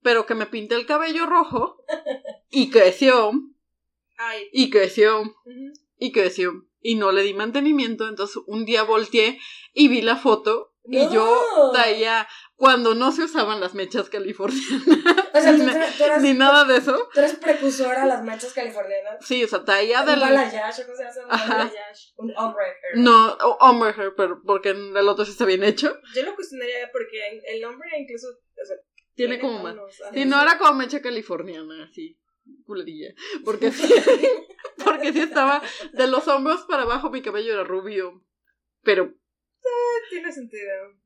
[SPEAKER 3] pero que me pinté el cabello rojo [LAUGHS] y creció,
[SPEAKER 1] Ay.
[SPEAKER 3] y creció, y creció. Y no le di mantenimiento, entonces un día volteé y vi la foto y
[SPEAKER 2] No.
[SPEAKER 3] yo traía cuando no se usaban las mechas californianas
[SPEAKER 2] O sea, tú, [LAUGHS]
[SPEAKER 3] Ni-
[SPEAKER 2] tú eras,
[SPEAKER 3] ni nada de eso.
[SPEAKER 2] tú eres precursora a las mechas californianas.
[SPEAKER 3] Sí, o sea, traía del...
[SPEAKER 2] balayage, ¿o ¿cómo se
[SPEAKER 3] Ajá.
[SPEAKER 2] balayage. Un ombre hair.
[SPEAKER 3] No, o- hombre hair, pero porque en el otro sí está bien hecho.
[SPEAKER 1] Yo lo cuestionaría porque el hombre incluso. O sea,
[SPEAKER 3] Tiene como más. Sí, no era como mecha californiana, así, culerilla. Porque [LAUGHS] sí, porque sí estaba de los hombros para abajo mi cabello era rubio. Pero,
[SPEAKER 1] sentido. tiene sentido.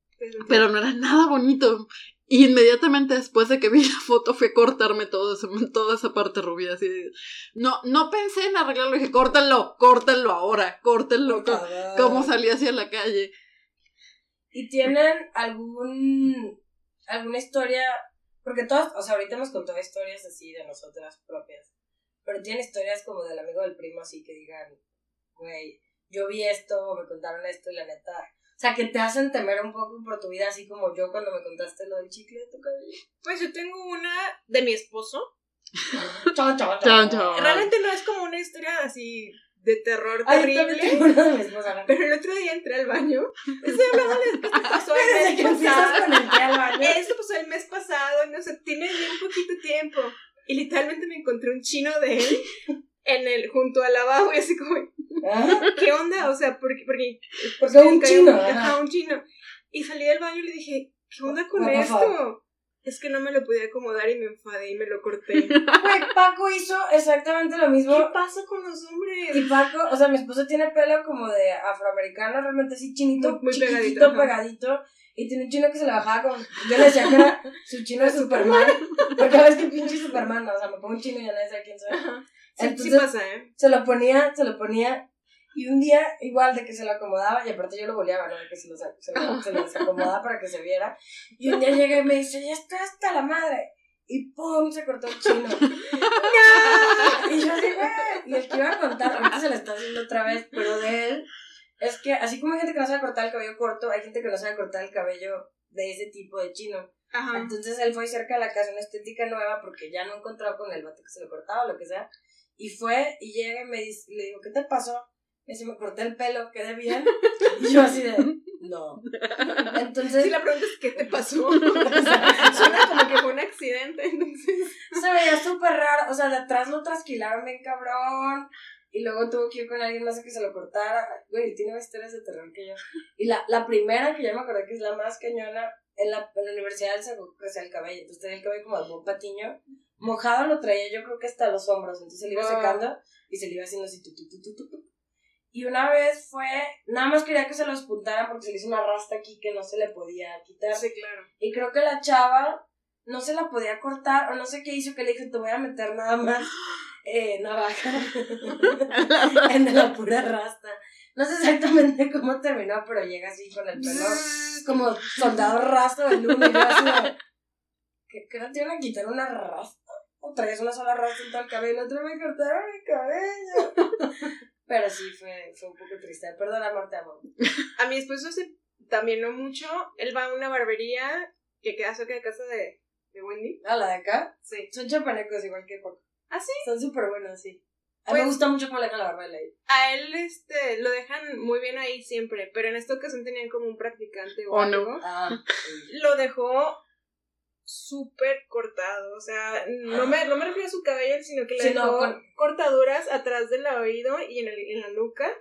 [SPEAKER 3] Pero no era nada bonito. Y inmediatamente después de que vi la foto fui a cortarme todo toda esa parte rubia. Así de- no, no pensé en arreglarlo, dije, córtenlo, córtenlo ahora, córtenlo.
[SPEAKER 2] Por
[SPEAKER 3] co-. Cómo salí hacia la calle.
[SPEAKER 2] ¿Y tienen algún alguna historia? Porque todas, o sea, ahorita hemos contado historias así de nosotras propias, pero tienen historias como del amigo del primo así que digan, güey, yo vi esto, me contaron esto y la neta, sea, que te hacen temer un poco por tu vida, así como yo cuando me contaste lo del chicle de tu cabello.
[SPEAKER 1] Pues yo tengo una de mi esposo.
[SPEAKER 2] Chao, chao,
[SPEAKER 3] Chan, chao.
[SPEAKER 1] Realmente no es como una historia así de terror terrible.
[SPEAKER 2] tengo una de mi esposa, ¿no?
[SPEAKER 1] Pero el otro día entré al baño. Estoy hablando que pasó el [LAUGHS] mes pasado.
[SPEAKER 2] con el pie al baño.
[SPEAKER 1] Esto pasó el mes pasado, no sé, tiene bien poquito tiempo. Y literalmente me encontré un chino de él en el, junto al lavabo y así como, ¿qué onda? O sea, porque, porque,
[SPEAKER 2] Porque un chino.
[SPEAKER 1] ajá, un chino. Y salí del baño y le dije, ¿qué onda con
[SPEAKER 2] What
[SPEAKER 1] esto? Es que no me lo podía acomodar y me enfadé y me lo corté. ¿Qué [LAUGHS]
[SPEAKER 2] Güey, Paco hizo exactamente lo mismo.
[SPEAKER 1] pasa con los hombres?
[SPEAKER 2] Y Paco, o sea, mi esposo tiene pelo como de afroamericano, realmente así chinito,
[SPEAKER 1] Muy- muy
[SPEAKER 2] chiquitito,
[SPEAKER 1] pegadito,
[SPEAKER 2] pegadito. Y tiene un chino que se le bajaba con. Yo le decía que era su chino [LAUGHS] de Superman. Porque ves que pinche Superman, o sea, me pongo un chino y ya nadie sabe quién soy.
[SPEAKER 1] Ajá. Sí,
[SPEAKER 2] Entonces-
[SPEAKER 1] sí pasa, ¿eh?
[SPEAKER 2] Se lo ponía, se lo ponía. Y un día, igual de que se lo acomodaba, y aparte yo lo boleaba, ¿no? De que se lo, se lo, se lo [LAUGHS] desacomodaba para que se viera. Y un día llega y me dice, ya está hasta la madre. Y pum, se cortó el chino. ¡No! [LAUGHS] [LAUGHS] Y yo así, güey. Y el que iba a contar, ahorita se lo está haciendo otra vez, pero de él, es que así como hay gente que no sabe cortar el cabello corto, hay gente que no sabe cortar el cabello de ese tipo de chino.
[SPEAKER 1] Ajá.
[SPEAKER 2] Entonces él fue cerca de la casa, una estética nueva, porque ya no encontraba con el vato que se lo cortaba o lo que sea. Y fue y llega y me dice, le digo, ¿qué te pasó? Me dice, me corté el pelo, quedé bien. Y yo así de, no. Entonces
[SPEAKER 1] Si la pregunta es ¿qué te pasó? [LAUGHS] Suena como que fue un accidente, entonces.
[SPEAKER 2] se veía súper raro. O sea, de atrás lo trasquilaron bien cabrón. Y luego tuvo que ir con alguien más a que se lo cortara. Güey, tiene más historias de terror que yo. Y la, la primera que ya me acordé que es la más cañona, en la, en la universidad se creció el cabello. Entonces tenía el cabello como de buen patiño. Mojado lo traía yo creo que hasta los hombros. Entonces se le iba
[SPEAKER 1] Ah.
[SPEAKER 2] secando y se le iba haciendo así tu, tu, tu. Y una vez fue, nada más quería que se los puntaran porque se le hizo una rasta aquí que no se le podía quitar.
[SPEAKER 1] Sí, claro.
[SPEAKER 2] Y creo que la chava no se la podía cortar o no sé qué hizo que le dijo, te voy a meter nada más [GASPS] eh, navaja [LAUGHS] [LAUGHS] en la pura rasta. No sé exactamente cómo terminó, pero llega así con el pelo [LAUGHS] como soldado rastro del uno y yo así de, ¿qué, qué no te iban a quitar una rasta? O traías una sola rasta en todo el cabello y la otra me cortaron mi cabello. [LAUGHS] Pero sí, fue, fue un poco triste. Perdón, amor, te amo.
[SPEAKER 1] A mi esposo hace también no mucho. Él va a una barbería que queda cerca de casa de, de Wendy.
[SPEAKER 2] ¿A la de acá?
[SPEAKER 1] Sí.
[SPEAKER 2] Son chapanecos igual que Paco.
[SPEAKER 1] ¿Ah, sí?
[SPEAKER 2] Son súper buenos, sí. A mí
[SPEAKER 1] Pues-
[SPEAKER 2] me gusta mucho cómo le dejan la barba de la
[SPEAKER 1] A él este, lo dejan muy bien ahí siempre, pero en esta ocasión tenían como un practicante o
[SPEAKER 3] Oh, no.
[SPEAKER 2] Ah,
[SPEAKER 1] Lo dejó súper cortado, o sea, no me, no me refiero a su cabello, sino que le
[SPEAKER 2] Sí,
[SPEAKER 1] dejó cortaduras atrás del oído y en, el, en la nuca.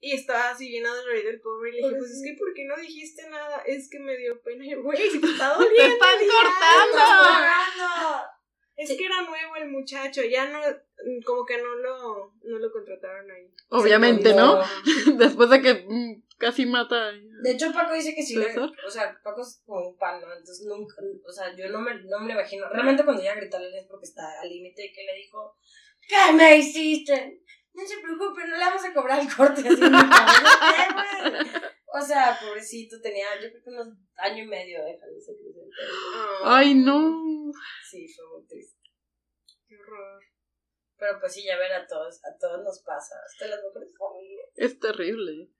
[SPEAKER 1] Y estaba así lleno de oído el pobre. Y le dije, pues es que, ¿por qué no dijiste nada? Es que me dio pena. Y güey, está doliendo.
[SPEAKER 3] ¡Te están cortando!
[SPEAKER 1] algo". Es que era nuevo el muchacho, ya no, como que no lo, no lo contrataron ahí.
[SPEAKER 3] Obviamente,
[SPEAKER 2] No. [LAUGHS]
[SPEAKER 3] Después de que mm, casi mata.
[SPEAKER 2] De hecho, Paco dice que sí le,
[SPEAKER 3] ¿Puede ser?
[SPEAKER 2] o sea, Paco es como un pan, ¿no? Entonces nunca, o sea, yo no me, no me lo imagino. Realmente cuando ella a gritarle es porque está al límite y que le dijo, ¿qué me hiciste? No se preocupe, no le vamos a cobrar el corte así. en mi cabello". ¿Qué, güey? [LAUGHS] O sea, pobrecito, tenía yo creo que unos año y medio déjalo se crecer el pelo.
[SPEAKER 3] Ay, no.
[SPEAKER 2] Sí, fue muy triste.
[SPEAKER 1] Qué horror.
[SPEAKER 2] Pero pues sí, ya ver a todos, a todos nos pasa. Hasta las mujeres familias.
[SPEAKER 3] Es terrible.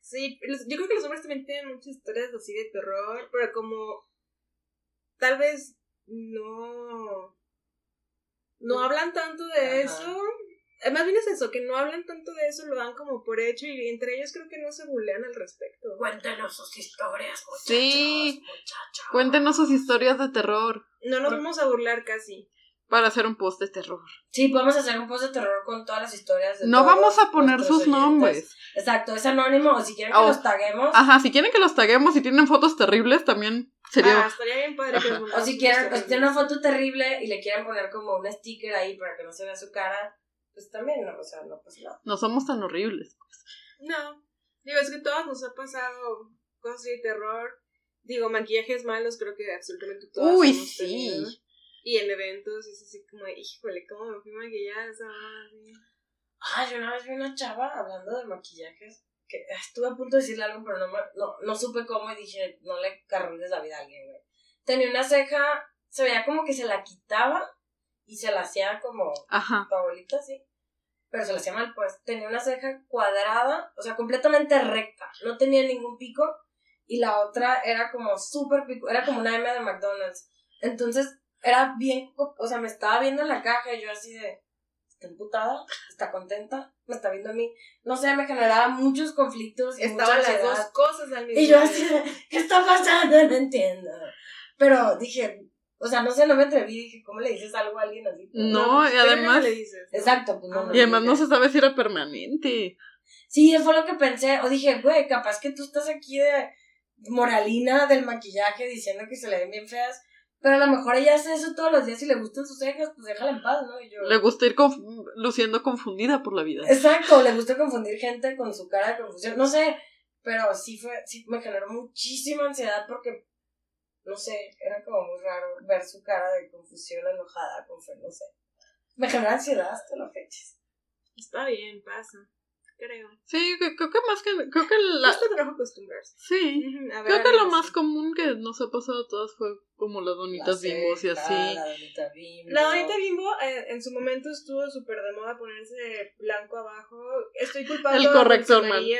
[SPEAKER 1] Sí, yo creo que los hombres también tienen muchas historias así de terror, pero como tal vez no. No hablan tanto de
[SPEAKER 2] Ajá.
[SPEAKER 1] eso. Eh, Más bien es eso, que no hablan tanto de eso, lo dan como por hecho y entre ellos creo que no se bulean al respecto.
[SPEAKER 2] Cuéntenos sus historias, muchachos.
[SPEAKER 3] Sí.
[SPEAKER 2] muchachos.
[SPEAKER 3] Cuéntenos sus historias de terror
[SPEAKER 1] No nos vamos a burlar casi.
[SPEAKER 3] Para hacer un post de terror.
[SPEAKER 2] Sí, podemos hacer un post de terror con todas las historias de
[SPEAKER 3] No
[SPEAKER 2] todos
[SPEAKER 3] vamos a poner sus
[SPEAKER 2] oyentes.
[SPEAKER 3] nombres.
[SPEAKER 2] Exacto, es anónimo o si quieren que
[SPEAKER 3] Oh.
[SPEAKER 2] los taguemos.
[SPEAKER 3] Ajá, si quieren que los taguemos y tienen fotos terribles, también sería...
[SPEAKER 1] Ah, estaría bien padre que
[SPEAKER 3] Ajá.
[SPEAKER 1] nos
[SPEAKER 2] O si quieren, o si tienen una foto terrible y le quieren poner como un sticker ahí para que no se vea su cara, pues también, no, o sea, no pasa nada.
[SPEAKER 3] No somos tan horribles.
[SPEAKER 1] No. Digo, es que a todos nos ha pasado cosas así de terror. Digo, maquillajes malos, creo que absolutamente todos.
[SPEAKER 3] Uy,
[SPEAKER 1] hemos
[SPEAKER 3] sí.
[SPEAKER 1] tenido. Y en eventos es así como, híjole, ¿cómo me fui maquillada esa?
[SPEAKER 2] Ah, yo una vez vi una chava hablando de maquillajes que estuve a punto de decirle algo, pero no, me- no, no supe cómo y dije, no le carrules la vida a alguien, güey. Tenía una ceja, se veía como que se la quitaba y se la hacía como
[SPEAKER 3] Ajá.
[SPEAKER 2] tu abuelita, sí. Pero se la hacía mal, pues. Tenía una ceja cuadrada, o sea, completamente recta. No tenía ningún pico. Y la otra era como súper pico. Era como una M de McDonald's. Entonces, era bien. O sea, me estaba viendo en la caja y yo así de. ¿Está emputada? ¿Está contenta? ¿Me está viendo a mí? No sé, me generaba muchos conflictos. Y
[SPEAKER 1] Estaban las dos cosas al mismo
[SPEAKER 2] Y yo así de, ¿qué está pasando? No entiendo. Pero dije, o sea, no sé, no me atreví. Dije, ¿cómo le dices algo a alguien así?
[SPEAKER 3] No, y
[SPEAKER 1] ¿qué verga
[SPEAKER 3] además-
[SPEAKER 1] le dices?
[SPEAKER 2] Exacto, pues no. No,
[SPEAKER 3] Y además
[SPEAKER 2] no
[SPEAKER 3] no se sabe si era permanente.
[SPEAKER 2] Sí, fue lo que pensé. O dije, güey, capaz que tú estás aquí de moralina del maquillaje diciendo que se le ven bien feas. Pero a lo mejor ella hace eso todos los días y le gustan sus cejas, pues déjala en paz, ¿no? Y yo,
[SPEAKER 3] Le gusta ir conf- luciendo confundida por la vida.
[SPEAKER 2] Exacto, le gusta confundir gente con su cara de confusión. No sé, pero sí fue, sí me generó muchísima ansiedad porque, no sé, era como muy raro ver su cara de confusión enojada, con fe, no sé. Me generó ansiedad hasta la fecha.
[SPEAKER 1] Está bien, pasa. Creo.
[SPEAKER 3] Sí, que- creo que más que... Creo que la...
[SPEAKER 1] Cuesta trabajo acostumbrarse.
[SPEAKER 3] Sí.
[SPEAKER 1] Ujú, a ver,
[SPEAKER 3] Creo que lo más común que nos ha pasado a todas fue como las donitas bimbos y así.
[SPEAKER 2] La donita bimbo.
[SPEAKER 1] La donita bimbo eh, en su momento estuvo súper de moda ponerse blanco abajo. Estoy culpando
[SPEAKER 3] El corrector
[SPEAKER 1] a y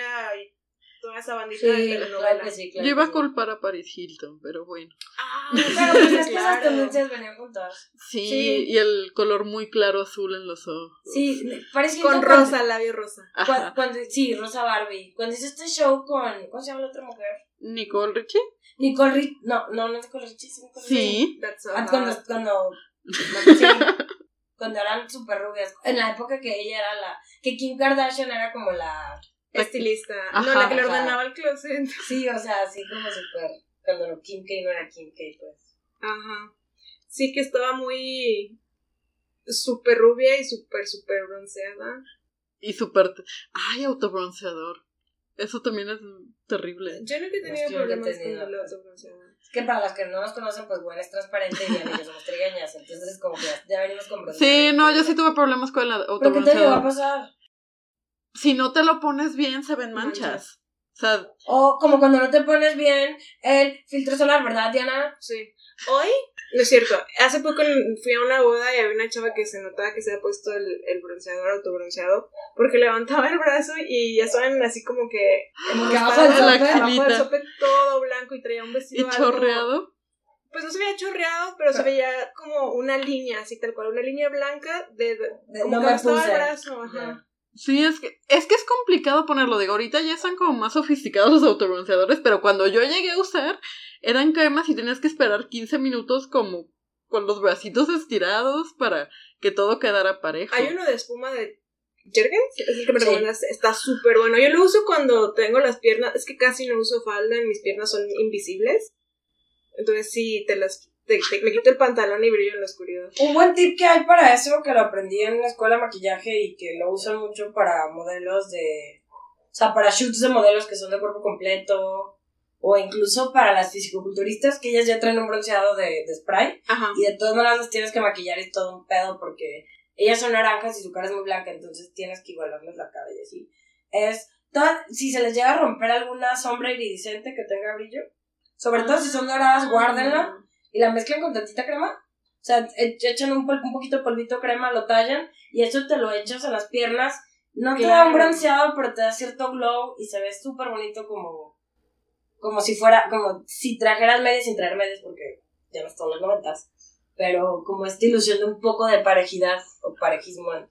[SPEAKER 1] toda esa bandita
[SPEAKER 2] Sí,
[SPEAKER 1] de
[SPEAKER 2] claro
[SPEAKER 1] telenovela.
[SPEAKER 2] que sí, claro
[SPEAKER 3] Yo iba a culpar a Paris Hilton, pero bueno.
[SPEAKER 1] Ah,
[SPEAKER 2] Pero pues es que
[SPEAKER 1] claro.
[SPEAKER 2] esas tendencias venían juntas.
[SPEAKER 3] Sí,
[SPEAKER 1] Sí.
[SPEAKER 3] y el color muy claro azul en los ojos.
[SPEAKER 2] Sí, parecía
[SPEAKER 1] Con rosa, labio rosa.
[SPEAKER 2] Cuando, sí, Rosa Barbie. Cuando hizo este show con. ¿Cómo se llama la otra mujer?
[SPEAKER 3] Nicole Richie.
[SPEAKER 2] Nicole Rich. No, no, no es Nicole Richie, sí, Nicole Richie.
[SPEAKER 3] Sí.
[SPEAKER 1] That's so
[SPEAKER 2] Ah, cuando, cuando, sí, cuando eran súper rubias. En la época que ella era la. Que Kim Kardashian era como la.
[SPEAKER 1] Estilista.
[SPEAKER 3] Ajá,
[SPEAKER 1] no, la que le ordenaba el closet. [LAUGHS]
[SPEAKER 2] Sí, o sea, así como súper. Cuando no, Kim K no era Kim K, pues.
[SPEAKER 1] Ajá. Sí que estaba muy súper rubia y súper, súper bronceada.
[SPEAKER 3] Y súper... Ay, autobronceador. Eso también es terrible.
[SPEAKER 1] Yo nunca he tenido
[SPEAKER 2] he
[SPEAKER 1] problemas
[SPEAKER 2] tenido.
[SPEAKER 1] con el autobronceado.
[SPEAKER 2] Es que para las que no nos conocen, pues bueno, es transparente y ya que somos trigueñas. Entonces, como que ya, venimos con
[SPEAKER 3] Sí, no, yo sí tuve problemas con el
[SPEAKER 2] ¿Pero qué te llegó a
[SPEAKER 3] autobronceador.
[SPEAKER 2] pasar?
[SPEAKER 3] Si no te lo pones bien, se ven manchas.
[SPEAKER 1] Manchas.
[SPEAKER 3] O sea,
[SPEAKER 2] O como cuando no te pones bien el filtro solar, ¿verdad, Diana?
[SPEAKER 1] Sí. Hoy, no es cierto, hace poco fui a una boda y había una chava que se notaba que se había puesto el, el bronceador, autobronceado, porque levantaba el brazo y ya saben así como que...
[SPEAKER 2] Como que abajo del
[SPEAKER 3] la
[SPEAKER 2] sope.
[SPEAKER 1] todo blanco y traía un
[SPEAKER 3] y
[SPEAKER 1] vestido algo-
[SPEAKER 3] chorreado.
[SPEAKER 1] Pues no se veía chorreado, pero se veía como una línea, así tal cual, una línea blanca de... de-
[SPEAKER 2] De-
[SPEAKER 1] como
[SPEAKER 2] no
[SPEAKER 1] que
[SPEAKER 2] me
[SPEAKER 1] estaba
[SPEAKER 2] puse.
[SPEAKER 1] el brazo, ajá.
[SPEAKER 3] Sí, es que, es que es complicado ponerlo. Digo, ahorita ya están como más sofisticados los autobronceadores, pero cuando yo llegué a usar, eran cremas y tenías que esperar 15 minutos como con los bracitos estirados para que todo quedara parejo.
[SPEAKER 1] Hay uno de espuma de Jergens, es el que me
[SPEAKER 2] Sí.
[SPEAKER 1] está súper bueno. Yo lo uso cuando tengo las piernas, es que casi no uso falda, y mis piernas son invisibles. Entonces sí, te las te- te- me quito el pantalón y brillo en la oscuridad.
[SPEAKER 2] Un buen tip que hay para eso, que lo aprendí en la escuela de maquillaje y que lo usan mucho para modelos de... O sea, para shoots de modelos que son de cuerpo completo o incluso para las fisicoculturistas que ellas ya traen un bronceado de, de spray
[SPEAKER 1] Ajá.
[SPEAKER 2] y de todas maneras las tienes que maquillar y todo un pedo porque ellas son naranjas y su cara es muy blanca, entonces tienes que igualarles la cara y así. Es... toda- si se les llega a romper alguna sombra iridiscente que tenga brillo, sobre todo si son doradas, guárdenla y la mezclan con tantita crema. O sea, e- echan un, poquito de polvito crema, lo tallan y eso te lo echas en las piernas. No te da un bronceado, pero te da cierto glow y se ve súper bonito como, como si fuera, como si trajeras medias sin traer medias porque ya no está en los noventas, pero como esta ilusión de un poco de parejidad o parejismo en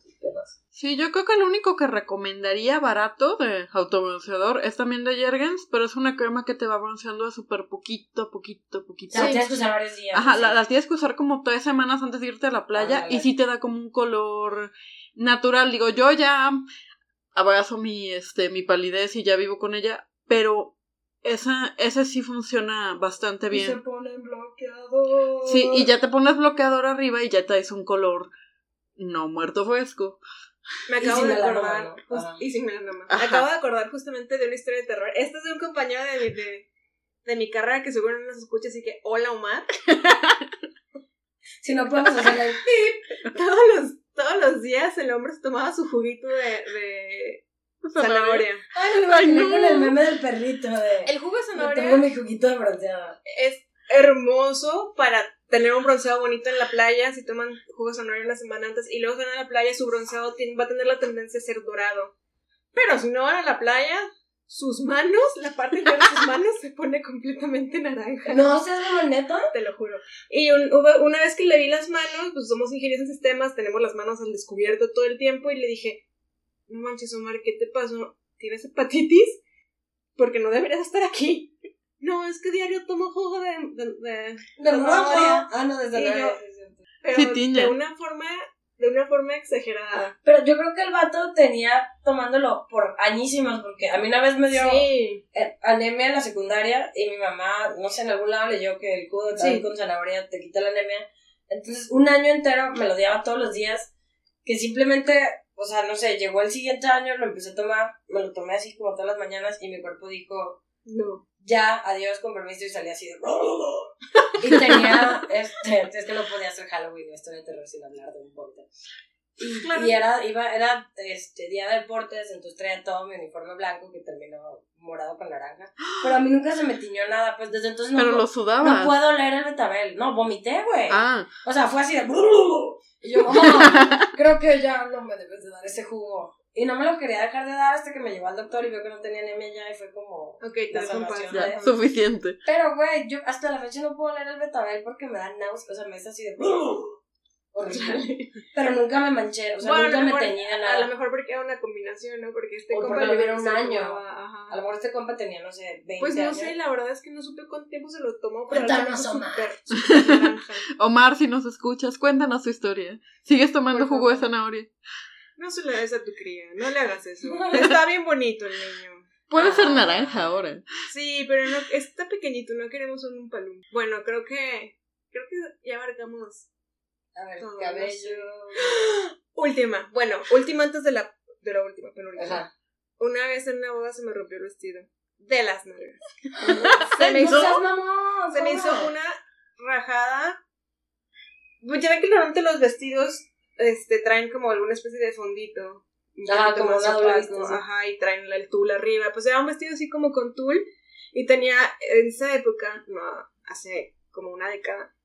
[SPEAKER 3] Sí, yo creo que el único que recomendaría barato de autobronceador es también de Jergens, pero es una crema que te va bronceando de súper poquito, poquito, poquito.
[SPEAKER 2] sea, tienes que usar varios días.
[SPEAKER 3] Ajá,
[SPEAKER 2] sí.
[SPEAKER 3] la, la tienes que usar como tres semanas antes de irte a la playa
[SPEAKER 2] Ándale.
[SPEAKER 3] y sí te da como un color natural. Digo, yo ya abrazo mi, este, mi palidez y ya vivo con ella, pero esa, ese sí funciona bastante
[SPEAKER 2] Y se
[SPEAKER 3] bien.
[SPEAKER 2] ponen bloqueador.
[SPEAKER 3] Sí, y ya te pones bloqueador arriba y ya te traes un color no muerto fresco.
[SPEAKER 1] Me acabo de acordar.
[SPEAKER 2] ¿no?
[SPEAKER 1] jus-
[SPEAKER 2] Ajá.
[SPEAKER 1] y sin melanoma. Me
[SPEAKER 3] Ajá.
[SPEAKER 1] acabo de acordar justamente de una historia de terror. Esta es de un compañero de mi, de, de mi carrera que seguro no nos escucha, así que hola Omar. [LAUGHS]
[SPEAKER 2] Si no podemos hacerle el [LAUGHS]
[SPEAKER 1] Todos los, todos los días el hombre se tomaba su juguito de, de zanahoria.
[SPEAKER 2] Ay, me
[SPEAKER 3] Ay, no.
[SPEAKER 2] con el meme del perrito de...
[SPEAKER 1] El jugo de zanahoria
[SPEAKER 2] tengo mi juguito de bronceado.
[SPEAKER 1] es hermoso para tener un bronceado bonito en la playa. Si toman jugo zanahoria una semana antes y luego van a la playa, su bronceado va a tener la tendencia a ser dorado. Pero si no van a la playa, sus manos, la parte de sus manos se pone completamente naranja.
[SPEAKER 2] No seas como neto.
[SPEAKER 1] Te lo juro. Y un- una vez que le vi las manos, pues somos ingenieros en sistemas, tenemos las manos al descubierto todo el tiempo y le dije, no manches Omar, ¿qué te pasó? ¿Tienes hepatitis? Porque no deberías estar aquí. No, es que diario tomo jugo de... de- de-
[SPEAKER 2] De rojo.
[SPEAKER 1] zanahoria.
[SPEAKER 2] Ah, no, de
[SPEAKER 1] Y
[SPEAKER 2] zanahoria.
[SPEAKER 1] Pero
[SPEAKER 3] Sí,
[SPEAKER 1] de una forma, de una forma exagerada.
[SPEAKER 2] Pero yo creo que el vato tenía tomándolo por añísimos, porque a mí una vez me dio
[SPEAKER 1] Sí.
[SPEAKER 2] eh, anemia en la secundaria y mi mamá, no sé, en algún lado leyó que el jugo de
[SPEAKER 1] Sí.
[SPEAKER 2] con zanahoria te quita la anemia. Entonces, un año entero me lo odiaba todos los días, que simplemente, o sea, no sé, llegó el siguiente año, lo empecé a tomar, me lo tomé así como todas las mañanas y mi cuerpo dijo,
[SPEAKER 1] No.
[SPEAKER 2] Ya, adiós, con permiso, y salí así de... [LAUGHS] Y tenía, este, es que no podía hacer Halloween, esto de terror sin hablar de un vómito. Y,
[SPEAKER 1] Claro.
[SPEAKER 2] y era, iba, era este, día de deportes, entonces traía todo mi uniforme blanco que terminó morado con naranja. Pero a mí nunca se me tiñó nada, pues desde entonces no,
[SPEAKER 3] Pero lo
[SPEAKER 2] no puedo leer el betabel. No, vomité, güey.
[SPEAKER 3] Ah,
[SPEAKER 2] O sea, fue así de... Y yo, mamá, [LAUGHS] creo que ya no me debes de dar ese jugo. Y no me lo quería dejar de dar hasta que me llevó al doctor y vio que no tenía anemia ya y fue como...
[SPEAKER 1] Ok, te
[SPEAKER 2] salvación
[SPEAKER 1] paz.
[SPEAKER 3] suficiente.
[SPEAKER 2] Pero, güey, yo hasta la fecha no puedo leer el betabel porque me da náuseas, o sea, me es así de... Horrible. Pero nunca me manché, o sea,
[SPEAKER 1] Bueno,
[SPEAKER 2] nunca me teñí de
[SPEAKER 1] A lo
[SPEAKER 2] nada.
[SPEAKER 1] mejor porque era una combinación, ¿no? Porque este
[SPEAKER 2] O
[SPEAKER 1] compa
[SPEAKER 2] porque lo
[SPEAKER 1] le
[SPEAKER 2] vieron un año.
[SPEAKER 1] tomaba.
[SPEAKER 2] A lo mejor este compa tenía, no sé, 20
[SPEAKER 1] Pues no
[SPEAKER 2] años.
[SPEAKER 1] sé, la verdad es que no supe cuánto tiempo se lo tomó.
[SPEAKER 2] Cuéntanos,
[SPEAKER 1] algo
[SPEAKER 2] Omar.
[SPEAKER 1] súper naranja. [LAUGHS]
[SPEAKER 3] Omar, si nos escuchas, cuéntanos tu historia. ¿Sigues tomando
[SPEAKER 1] Por
[SPEAKER 3] jugo de zanahoria?
[SPEAKER 1] No se le des a tu cría, no le hagas eso. [LAUGHS] Está bien bonito el niño.
[SPEAKER 3] Puede ser
[SPEAKER 2] Ah.
[SPEAKER 3] naranja ahora.
[SPEAKER 1] Sí, pero no, está pequeñito, no queremos un palum. Bueno, creo que, creo que ya abarcamos.
[SPEAKER 2] A ver,
[SPEAKER 1] Todo,
[SPEAKER 2] cabello. [GASPS]
[SPEAKER 1] Última, bueno, última antes de la, de la última, penúltima.
[SPEAKER 2] Ajá.
[SPEAKER 1] Una vez en una boda se me rompió el vestido. De las nalgas. [LAUGHS] Se me hizo, se me hizo una rajada. Pues ya ven que normalmente los vestidos este, traen como alguna especie de fondito.
[SPEAKER 2] Ajá, como una doble sí.
[SPEAKER 1] Ajá, y traen el tul arriba. Pues era un vestido así como con tul. Y tenía en esa época, no, hace como una década,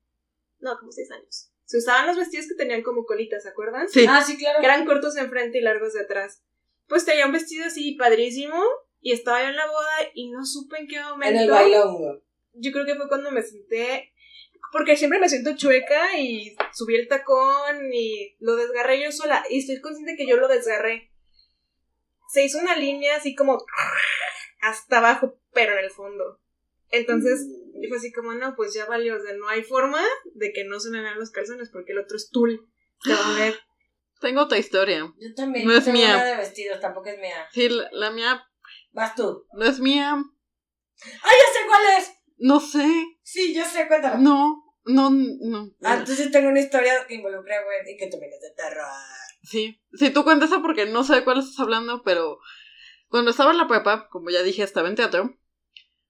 [SPEAKER 1] no, como seis años. Se usaban los vestidos que tenían como colitas, ¿se acuerdan?
[SPEAKER 3] Sí.
[SPEAKER 2] Ah, sí, claro.
[SPEAKER 1] que eran cortos de enfrente y largos de atrás. Pues tenía un vestido así padrísimo y estaba yo en la boda y no supe en qué momento.
[SPEAKER 2] En el bailongo.
[SPEAKER 1] Yo creo que fue cuando me senté, porque siempre me siento chueca y subí el tacón y lo desgarré yo sola y estoy consciente que yo lo desgarré. Se hizo una línea así como hasta abajo, pero en el fondo. Entonces, y fue así como, no, pues ya valió, o sea, no hay forma de que no se me vean los calzones porque el otro es tul. Se va a ver. [GASPS]
[SPEAKER 3] Tengo otra historia.
[SPEAKER 2] Yo también.
[SPEAKER 3] No es
[SPEAKER 2] tengo
[SPEAKER 3] mía.
[SPEAKER 2] una de vestidos, tampoco es mía.
[SPEAKER 3] Sí, la, la mía
[SPEAKER 2] Vas tú.
[SPEAKER 3] no es mía.
[SPEAKER 2] ¡Ay, ya sé cuál es!
[SPEAKER 3] No sé.
[SPEAKER 2] Sí, yo sé, cuéntalo.
[SPEAKER 3] No, no, no.
[SPEAKER 2] Ah, entonces tengo una historia que involucra, güey, y que también es de terror.
[SPEAKER 3] Sí, sí, tú cuentas eso porque no sé de cuál estás hablando, pero cuando estaba en la prepa, como ya dije, estaba en teatro,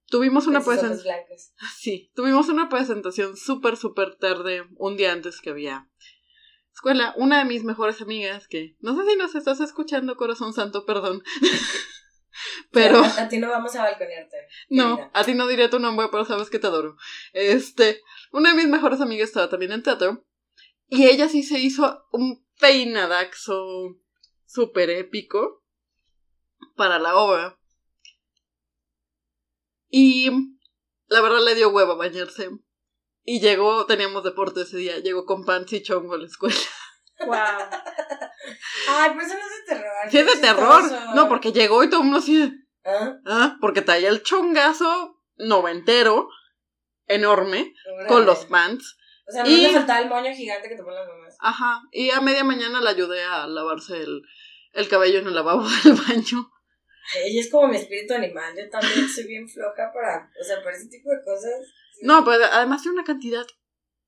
[SPEAKER 3] tuvimos una presentación. [LAUGHS] Sí, tuvimos una presentación súper, súper tarde, un día antes que había escuela. Una de mis mejores amigas, que no sé si nos estás escuchando, corazón santo, perdón. [LAUGHS] [LAUGHS] Pero
[SPEAKER 2] A, a ti no vamos a balconearte.
[SPEAKER 3] no, a ti no diré tu nombre, pero sabes que te adoro. Este, una de mis mejores amigas estaba también en teatro y ella sí se hizo un peinadaxo súper épico para la obra. Y la verdad le dio hueva bañarse. Y llegó, teníamos deporte ese día, llegó con pants y chongo a la escuela.
[SPEAKER 1] Wow.
[SPEAKER 2] Ay, pero eso no es de terror.
[SPEAKER 3] Sí, es de terror.
[SPEAKER 2] chistoso.
[SPEAKER 3] No, porque llegó y todo el mundo así
[SPEAKER 2] ¿Ah?
[SPEAKER 3] ah, porque traía el chongazo noventero, enorme, con los pants.
[SPEAKER 2] O sea, no
[SPEAKER 3] y-
[SPEAKER 2] le faltaba el moño gigante que te ponen las mamás.
[SPEAKER 3] Ajá. Y a media mañana la ayudé a lavarse el, el cabello en el lavabo [LAUGHS] del baño.
[SPEAKER 2] Ella es como mi espíritu animal. Yo también soy bien floja para. O sea, para ese tipo de cosas.
[SPEAKER 3] No, pero además tiene una cantidad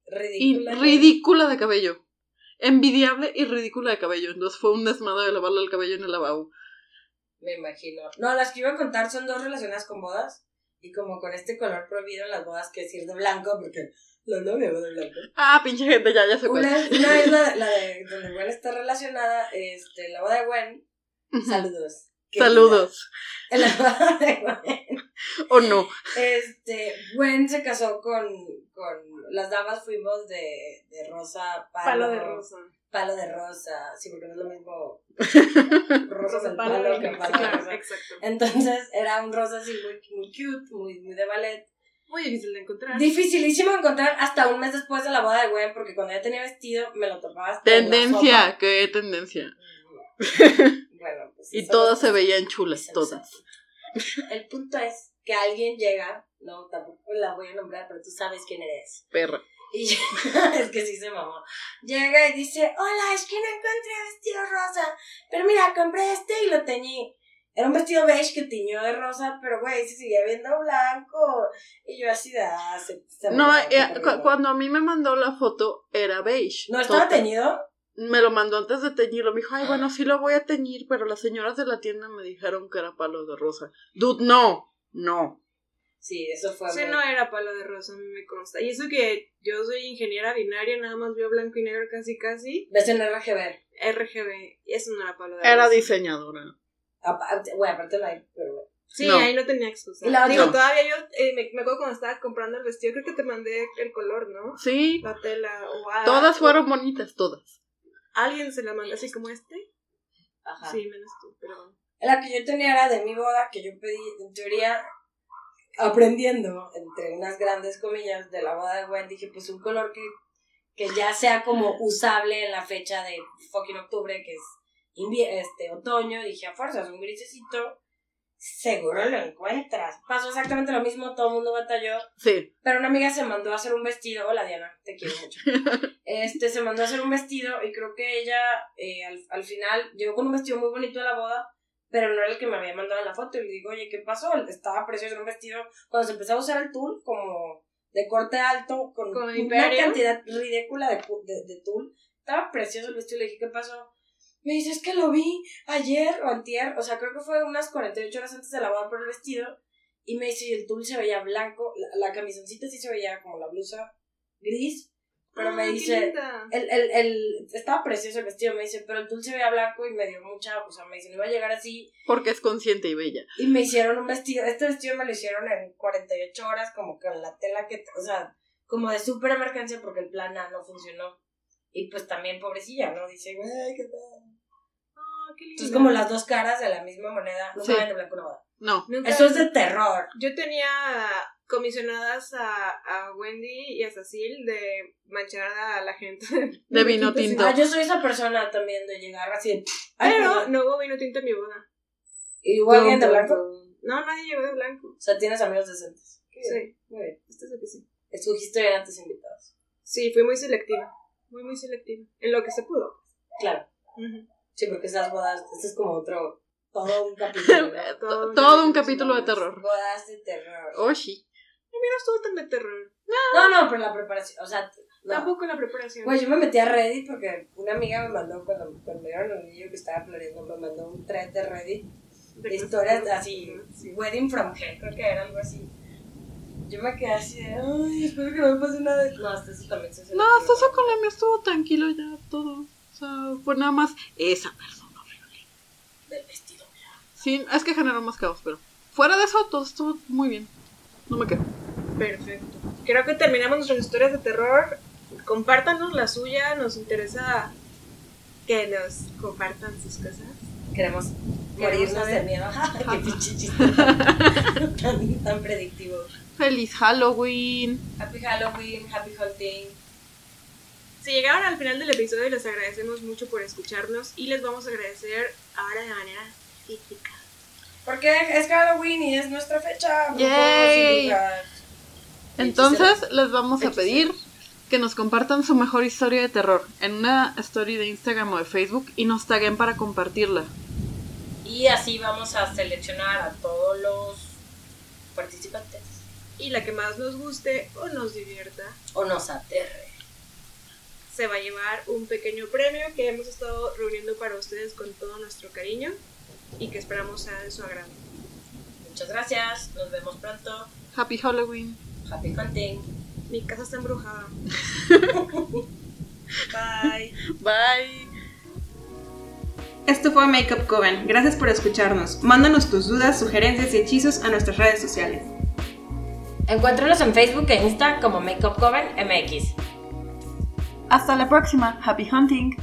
[SPEAKER 2] Ridícula.
[SPEAKER 3] ridícula de cabello. Envidiable y ridícula de cabello. Entonces fue un desmadre de lavarle el cabello en el lavabo.
[SPEAKER 2] Me imagino. No, las que iba a contar son dos relacionadas con bodas. Y como con este color prohibido en las bodas, que decir de blanco, porque la novia va de blanco.
[SPEAKER 3] Ah, pinche gente, ya, ya se cuenta.
[SPEAKER 2] Una, una es la, [LAUGHS] la de donde Gwen está relacionada, este, la boda de Gwen. Saludos.
[SPEAKER 3] Saludos.
[SPEAKER 2] En la boda de Gwen. [LAUGHS]
[SPEAKER 3] ¿O no?
[SPEAKER 2] Este, Gwen se casó con, con las damas fuimos de, de rosa, palo,
[SPEAKER 1] Palo de rosa.
[SPEAKER 2] Palo de rosa, sí, porque no es lo mismo [LAUGHS] rosa del
[SPEAKER 1] palo
[SPEAKER 2] palo
[SPEAKER 1] de
[SPEAKER 2] que palo de rosa.
[SPEAKER 1] exacto.
[SPEAKER 2] Entonces era un rosa así muy, muy cute, muy, muy de ballet.
[SPEAKER 1] Muy difícil de encontrar.
[SPEAKER 2] Dificilísimo encontrar hasta un mes después de la boda de Gwen, porque cuando ya tenía vestido me lo topaba hasta
[SPEAKER 3] Tendencia, qué tendencia. [LAUGHS]
[SPEAKER 2] Bueno, pues
[SPEAKER 3] Y todas se veían chulas, todas. [LAUGHS]
[SPEAKER 2] El punto es que alguien llega, no, tampoco la voy a nombrar, pero tú sabes quién eres.
[SPEAKER 3] Perra.
[SPEAKER 2] Y [LAUGHS] es que sí se mamó. Llega y dice, hola, es que no encontré vestido rosa. Pero mira, compré este y lo teñí. Era un vestido beige que tiñó de rosa, pero güey, se seguía viendo blanco. Y yo así de, ah, se, se
[SPEAKER 3] No, eh, cu- cuando a mí me mandó la foto era beige.
[SPEAKER 2] ¿No estaba
[SPEAKER 3] Total.
[SPEAKER 2] teñido?
[SPEAKER 3] Me lo mandó antes de teñirlo. Me dijo, ay, bueno, sí lo voy a teñir, pero las señoras de la tienda me dijeron que era palo de rosa. Dude, no, no.
[SPEAKER 2] Sí, eso fue.
[SPEAKER 1] Sí, no era palo de rosa, a mí me consta. Y eso que yo soy ingeniera binaria, nada más veo blanco y negro casi casi.
[SPEAKER 2] Ves en RGB.
[SPEAKER 1] RGB, y eso no era palo de
[SPEAKER 3] Era
[SPEAKER 1] rosa.
[SPEAKER 3] diseñadora.
[SPEAKER 2] Aparte, Güey, aparte hay, pero bueno.
[SPEAKER 1] Sí,
[SPEAKER 3] No.
[SPEAKER 1] ahí no tenía excusa.
[SPEAKER 2] La
[SPEAKER 1] Digo, todavía yo eh, me, me acuerdo cuando estaba comprando el vestido, creo que te mandé el color, ¿no?
[SPEAKER 3] Sí,
[SPEAKER 1] La tela o a-
[SPEAKER 3] todas
[SPEAKER 1] o-
[SPEAKER 3] fueron bonitas, todas.
[SPEAKER 1] ¿Alguien se la mandó así como este?
[SPEAKER 2] Ajá.
[SPEAKER 1] Sí, menos tú, pero bueno.
[SPEAKER 2] La que yo tenía era de mi boda, que yo pedí, en teoría, aprendiendo, entre unas grandes comillas, de la boda de Gwen, dije, pues un color que, que ya sea como usable en la fecha de fucking octubre, que es este, otoño, dije, a fuerzas, un grisecito, seguro lo encuentras. Pasó exactamente lo mismo, todo el mundo batalló,
[SPEAKER 3] Sí.
[SPEAKER 2] pero una amiga se mandó a hacer un vestido. Hola Diana, te quiero mucho. [LAUGHS] Este se mandó a hacer un vestido y creo que ella eh, al, al final llegó con un vestido muy bonito a la boda, pero no era el que me había mandado en la foto. Y le digo, oye, ¿qué pasó? Estaba precioso un vestido. Cuando se empezó a usar el tul, como de corte alto, con
[SPEAKER 1] Con
[SPEAKER 2] una
[SPEAKER 1] imperio.
[SPEAKER 2] cantidad ridícula de, de, de tul, estaba precioso el vestido. Le dije, ¿qué pasó? Me dice, es que lo vi ayer o antier, o sea, creo que fue unas 48 horas antes de la boda por el vestido. Y me dice, y el tul se veía blanco, la, la camisoncita sí se veía como la blusa gris, pero me
[SPEAKER 1] Ah, qué
[SPEAKER 2] dice,
[SPEAKER 1] linda.
[SPEAKER 2] el, el, el, estaba precioso el vestido, me dice, pero el tul se veía blanco y me dio mucha, o sea, me dice, no iba a llegar así.
[SPEAKER 3] Porque es consciente y bella.
[SPEAKER 2] Y me hicieron un vestido, este vestido me lo hicieron en 48 horas, como con la tela que, o sea, como de súper emergencia porque el plan A no funcionó. Y pues también pobrecilla, ¿no? Dice, ay, qué tal. Entonces como las dos caras de la misma moneda, no
[SPEAKER 3] Sí.
[SPEAKER 2] saben de blanco una boda.
[SPEAKER 3] No.
[SPEAKER 1] Nunca-
[SPEAKER 2] Eso es de terror.
[SPEAKER 1] Yo tenía comisionadas a, a Wendy y a Cecil de manchar a la gente.
[SPEAKER 3] De vino tinto.
[SPEAKER 2] Ah, yo soy esa persona también de llegar así.
[SPEAKER 1] Pero no hubo vino tinto en mi boda.
[SPEAKER 2] ¿Y hubo alguien de blanco?
[SPEAKER 1] No, nadie llegó de blanco.
[SPEAKER 2] O sea, tienes amigos decentes.
[SPEAKER 1] Sí,
[SPEAKER 2] Muy bien.
[SPEAKER 1] esto es lo que sí.
[SPEAKER 2] Escogiste bien a tus invitados.
[SPEAKER 1] Sí, fui muy selectiva. Muy, muy selectiva. En lo que se pudo.
[SPEAKER 2] Claro.
[SPEAKER 1] Ujú.
[SPEAKER 2] Sí, porque esas bodas, esto es como otro, todo un [LAUGHS] capítulo. ¿no?
[SPEAKER 3] Todo,
[SPEAKER 1] Todo
[SPEAKER 3] un
[SPEAKER 1] un
[SPEAKER 3] capítulo de terror.
[SPEAKER 2] Bodas de terror.
[SPEAKER 3] Oh, sí.
[SPEAKER 1] No estuvo tan de terror.
[SPEAKER 2] No, no, pero la preparación, o sea, no.
[SPEAKER 1] Tampoco la preparación.
[SPEAKER 2] Güey, yo me metí a Reddit porque una amiga me mandó, cuando, cuando me dieron el niño que estaba planeando, me mandó un thread de Reddit
[SPEAKER 1] De
[SPEAKER 2] de historias así,
[SPEAKER 1] Sí.
[SPEAKER 2] Wedding from Hell, creo que era algo así. Yo me quedé así de, ay, espero que no me pase nada. No, hasta eso también se
[SPEAKER 3] No, hasta eso con la mía estuvo tranquilo ya todo. O sea, fue nada más esa persona horrible.
[SPEAKER 2] Del vestido.
[SPEAKER 3] Sí, es que generó más caos, pero fuera de eso todo estuvo muy bien. No me quedo.
[SPEAKER 1] Perfecto. Creo que terminamos nuestras historias de terror. Compártanos la suya. Nos interesa que nos compartan sus cosas.
[SPEAKER 2] Queremos morirnos de miedo. [LAUGHS] Qué pinche chiste tan predictivo.
[SPEAKER 3] Feliz Halloween.
[SPEAKER 2] Happy Halloween, happy hunting.
[SPEAKER 1] Si llegaron al final del episodio, les agradecemos mucho por escucharnos y les vamos a agradecer ahora de manera física.
[SPEAKER 2] Porque es Halloween y es nuestra fecha. y
[SPEAKER 3] Yay. Entonces les vamos a pedir que nos compartan su mejor historia de terror en una story de Instagram o de Facebook y nos taguen para compartirla.
[SPEAKER 2] Y así vamos a seleccionar a todos los participantes.
[SPEAKER 1] Y la que más nos guste o nos divierta
[SPEAKER 2] O nos aterre.
[SPEAKER 1] Se va a llevar un pequeño premio que hemos estado reuniendo para ustedes con todo nuestro cariño y que esperamos sea de su agrado.
[SPEAKER 2] Muchas gracias. Nos vemos pronto.
[SPEAKER 3] Happy Halloween.
[SPEAKER 2] Happy hunting.
[SPEAKER 1] Mi casa está embrujada. Bye.
[SPEAKER 3] Bye.
[SPEAKER 1] Esto fue Makeup Coven. Gracias por escucharnos. Mándanos tus dudas, sugerencias y hechizos a nuestras redes sociales.
[SPEAKER 2] Encuéntranos en Facebook e Insta como Makeup Coven MX.
[SPEAKER 3] Hasta la próxima. Happy hunting.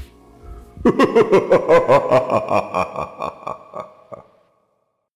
[SPEAKER 3] [LAUGHS]